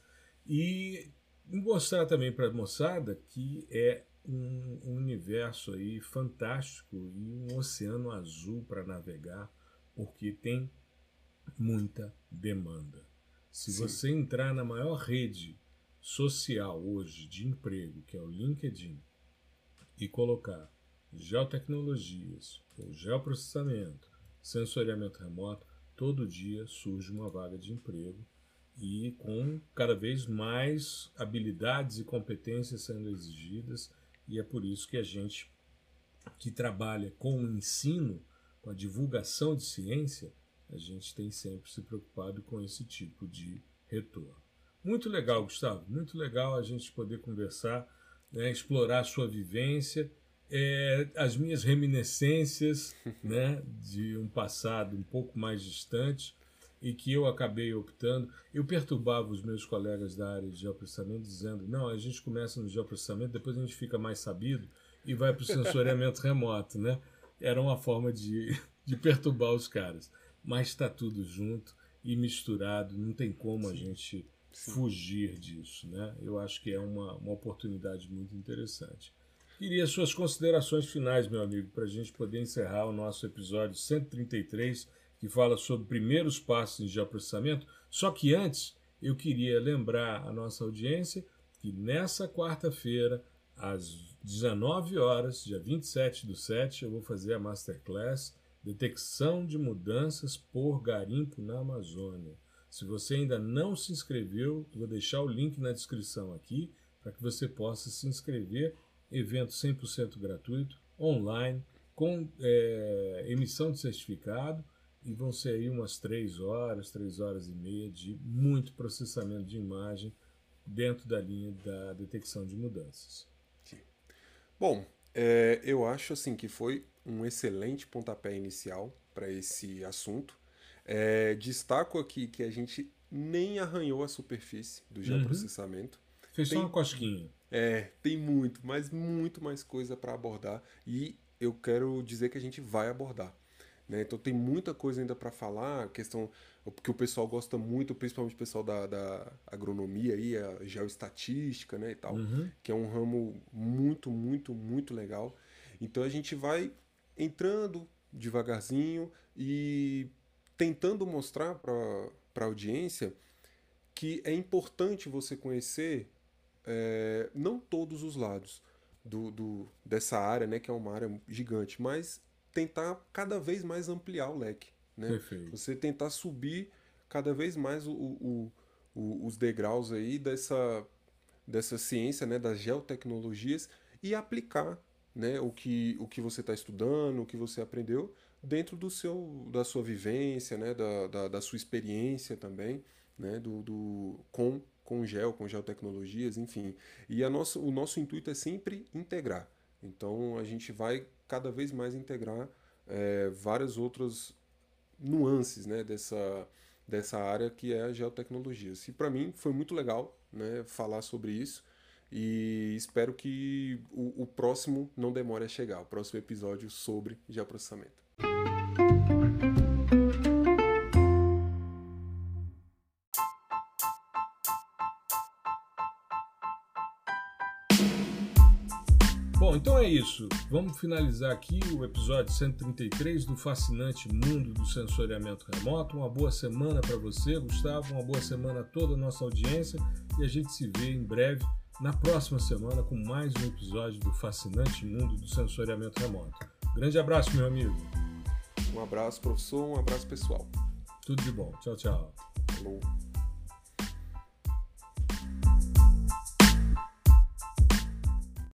E mostrar também para a moçada que é um, um, universo aí fantástico e um oceano azul para navegar, porque tem muita demanda. Se Sim. você entrar na maior rede social hoje de emprego, que é o LinkedIn, e colocar geotecnologias, ou geoprocessamento, sensoriamento remoto, todo dia surge uma vaga de emprego e com cada vez mais habilidades e competências sendo exigidas, e é por isso que a gente que trabalha com o ensino, com a divulgação de ciência, a gente tem sempre se preocupado com esse tipo de retorno. Muito legal, Gustavo, muito legal a gente poder conversar, né, explorar a sua vivência, é, as minhas reminiscências né, de um passado um pouco mais distante e que eu acabei optando. Eu perturbava os meus colegas da área de geoprocessamento dizendo: não, a gente começa no geoprocessamento, depois a gente fica mais sabido e vai para o sensoriamento remoto, né? Era uma forma de, de perturbar os caras. Mas está tudo junto e misturado, não tem como Sim. a gente Sim. fugir disso, né? Eu acho que é uma, uma oportunidade muito interessante. Queria suas considerações finais, meu amigo, para a gente poder encerrar o nosso episódio 133 que fala sobre primeiros passos em geoprocessamento. Só que antes, eu queria lembrar a nossa audiência que nessa quarta-feira, às 19 horas, dia 27 do 7, eu vou fazer a Masterclass Detecção de Mudanças por Garimpo na Amazônia. Se você ainda não se inscreveu, vou deixar o link na descrição aqui para que você possa se inscrever. Evento 100% gratuito, online, com é, emissão de certificado e vão ser aí umas três horas, três horas e meia de muito processamento de imagem dentro da linha da detecção de mudanças. Sim. Bom, é, eu acho assim que foi um excelente pontapé inicial para esse assunto. É, destaco aqui que a gente nem arranhou a superfície do geoprocessamento. Uhum. Fez tem, só uma cosquinha. É, tem muito, mas muito mais coisa para abordar e eu quero dizer que a gente vai abordar. Né? Então tem muita coisa ainda para falar, questão que o pessoal gosta muito, principalmente o pessoal da, da agronomia aí, a geoestatística, né, e tal, uhum. que é um ramo muito, muito, muito legal. Então a gente vai entrando devagarzinho e tentando mostrar para a audiência que é importante você conhecer é, não todos os lados do, do, dessa área, né, que é uma área gigante, mas tentar cada vez mais ampliar o leque. Né? Perfeito. Você tentar subir cada vez mais o, o, o, os degraus aí dessa, dessa ciência, né, das geotecnologias e aplicar né, o, que, o que você está estudando, o que você aprendeu dentro do seu, da sua vivência, né, da, da, da sua experiência também, né, do, do, com, com gel, com geotecnologias, enfim. E a nossa, o nosso intuito é sempre integrar. Então a gente vai cada vez mais integrar é, várias outras nuances né, dessa, dessa área que é a geotecnologia. E para mim foi muito legal né, falar sobre isso e espero que o, o próximo não demore a chegar, o próximo episódio sobre geoprocessamento. Então é isso. Vamos finalizar aqui o episódio 133 do fascinante mundo do sensoriamento remoto. Uma boa semana para você, Gustavo. Uma boa semana a toda a nossa audiência e a gente se vê em breve na próxima semana com mais um episódio do fascinante mundo do sensoriamento remoto. Grande abraço, meu amigo. Um abraço, professor. Um abraço, pessoal. Tudo de bom. Tchau, tchau. Falou.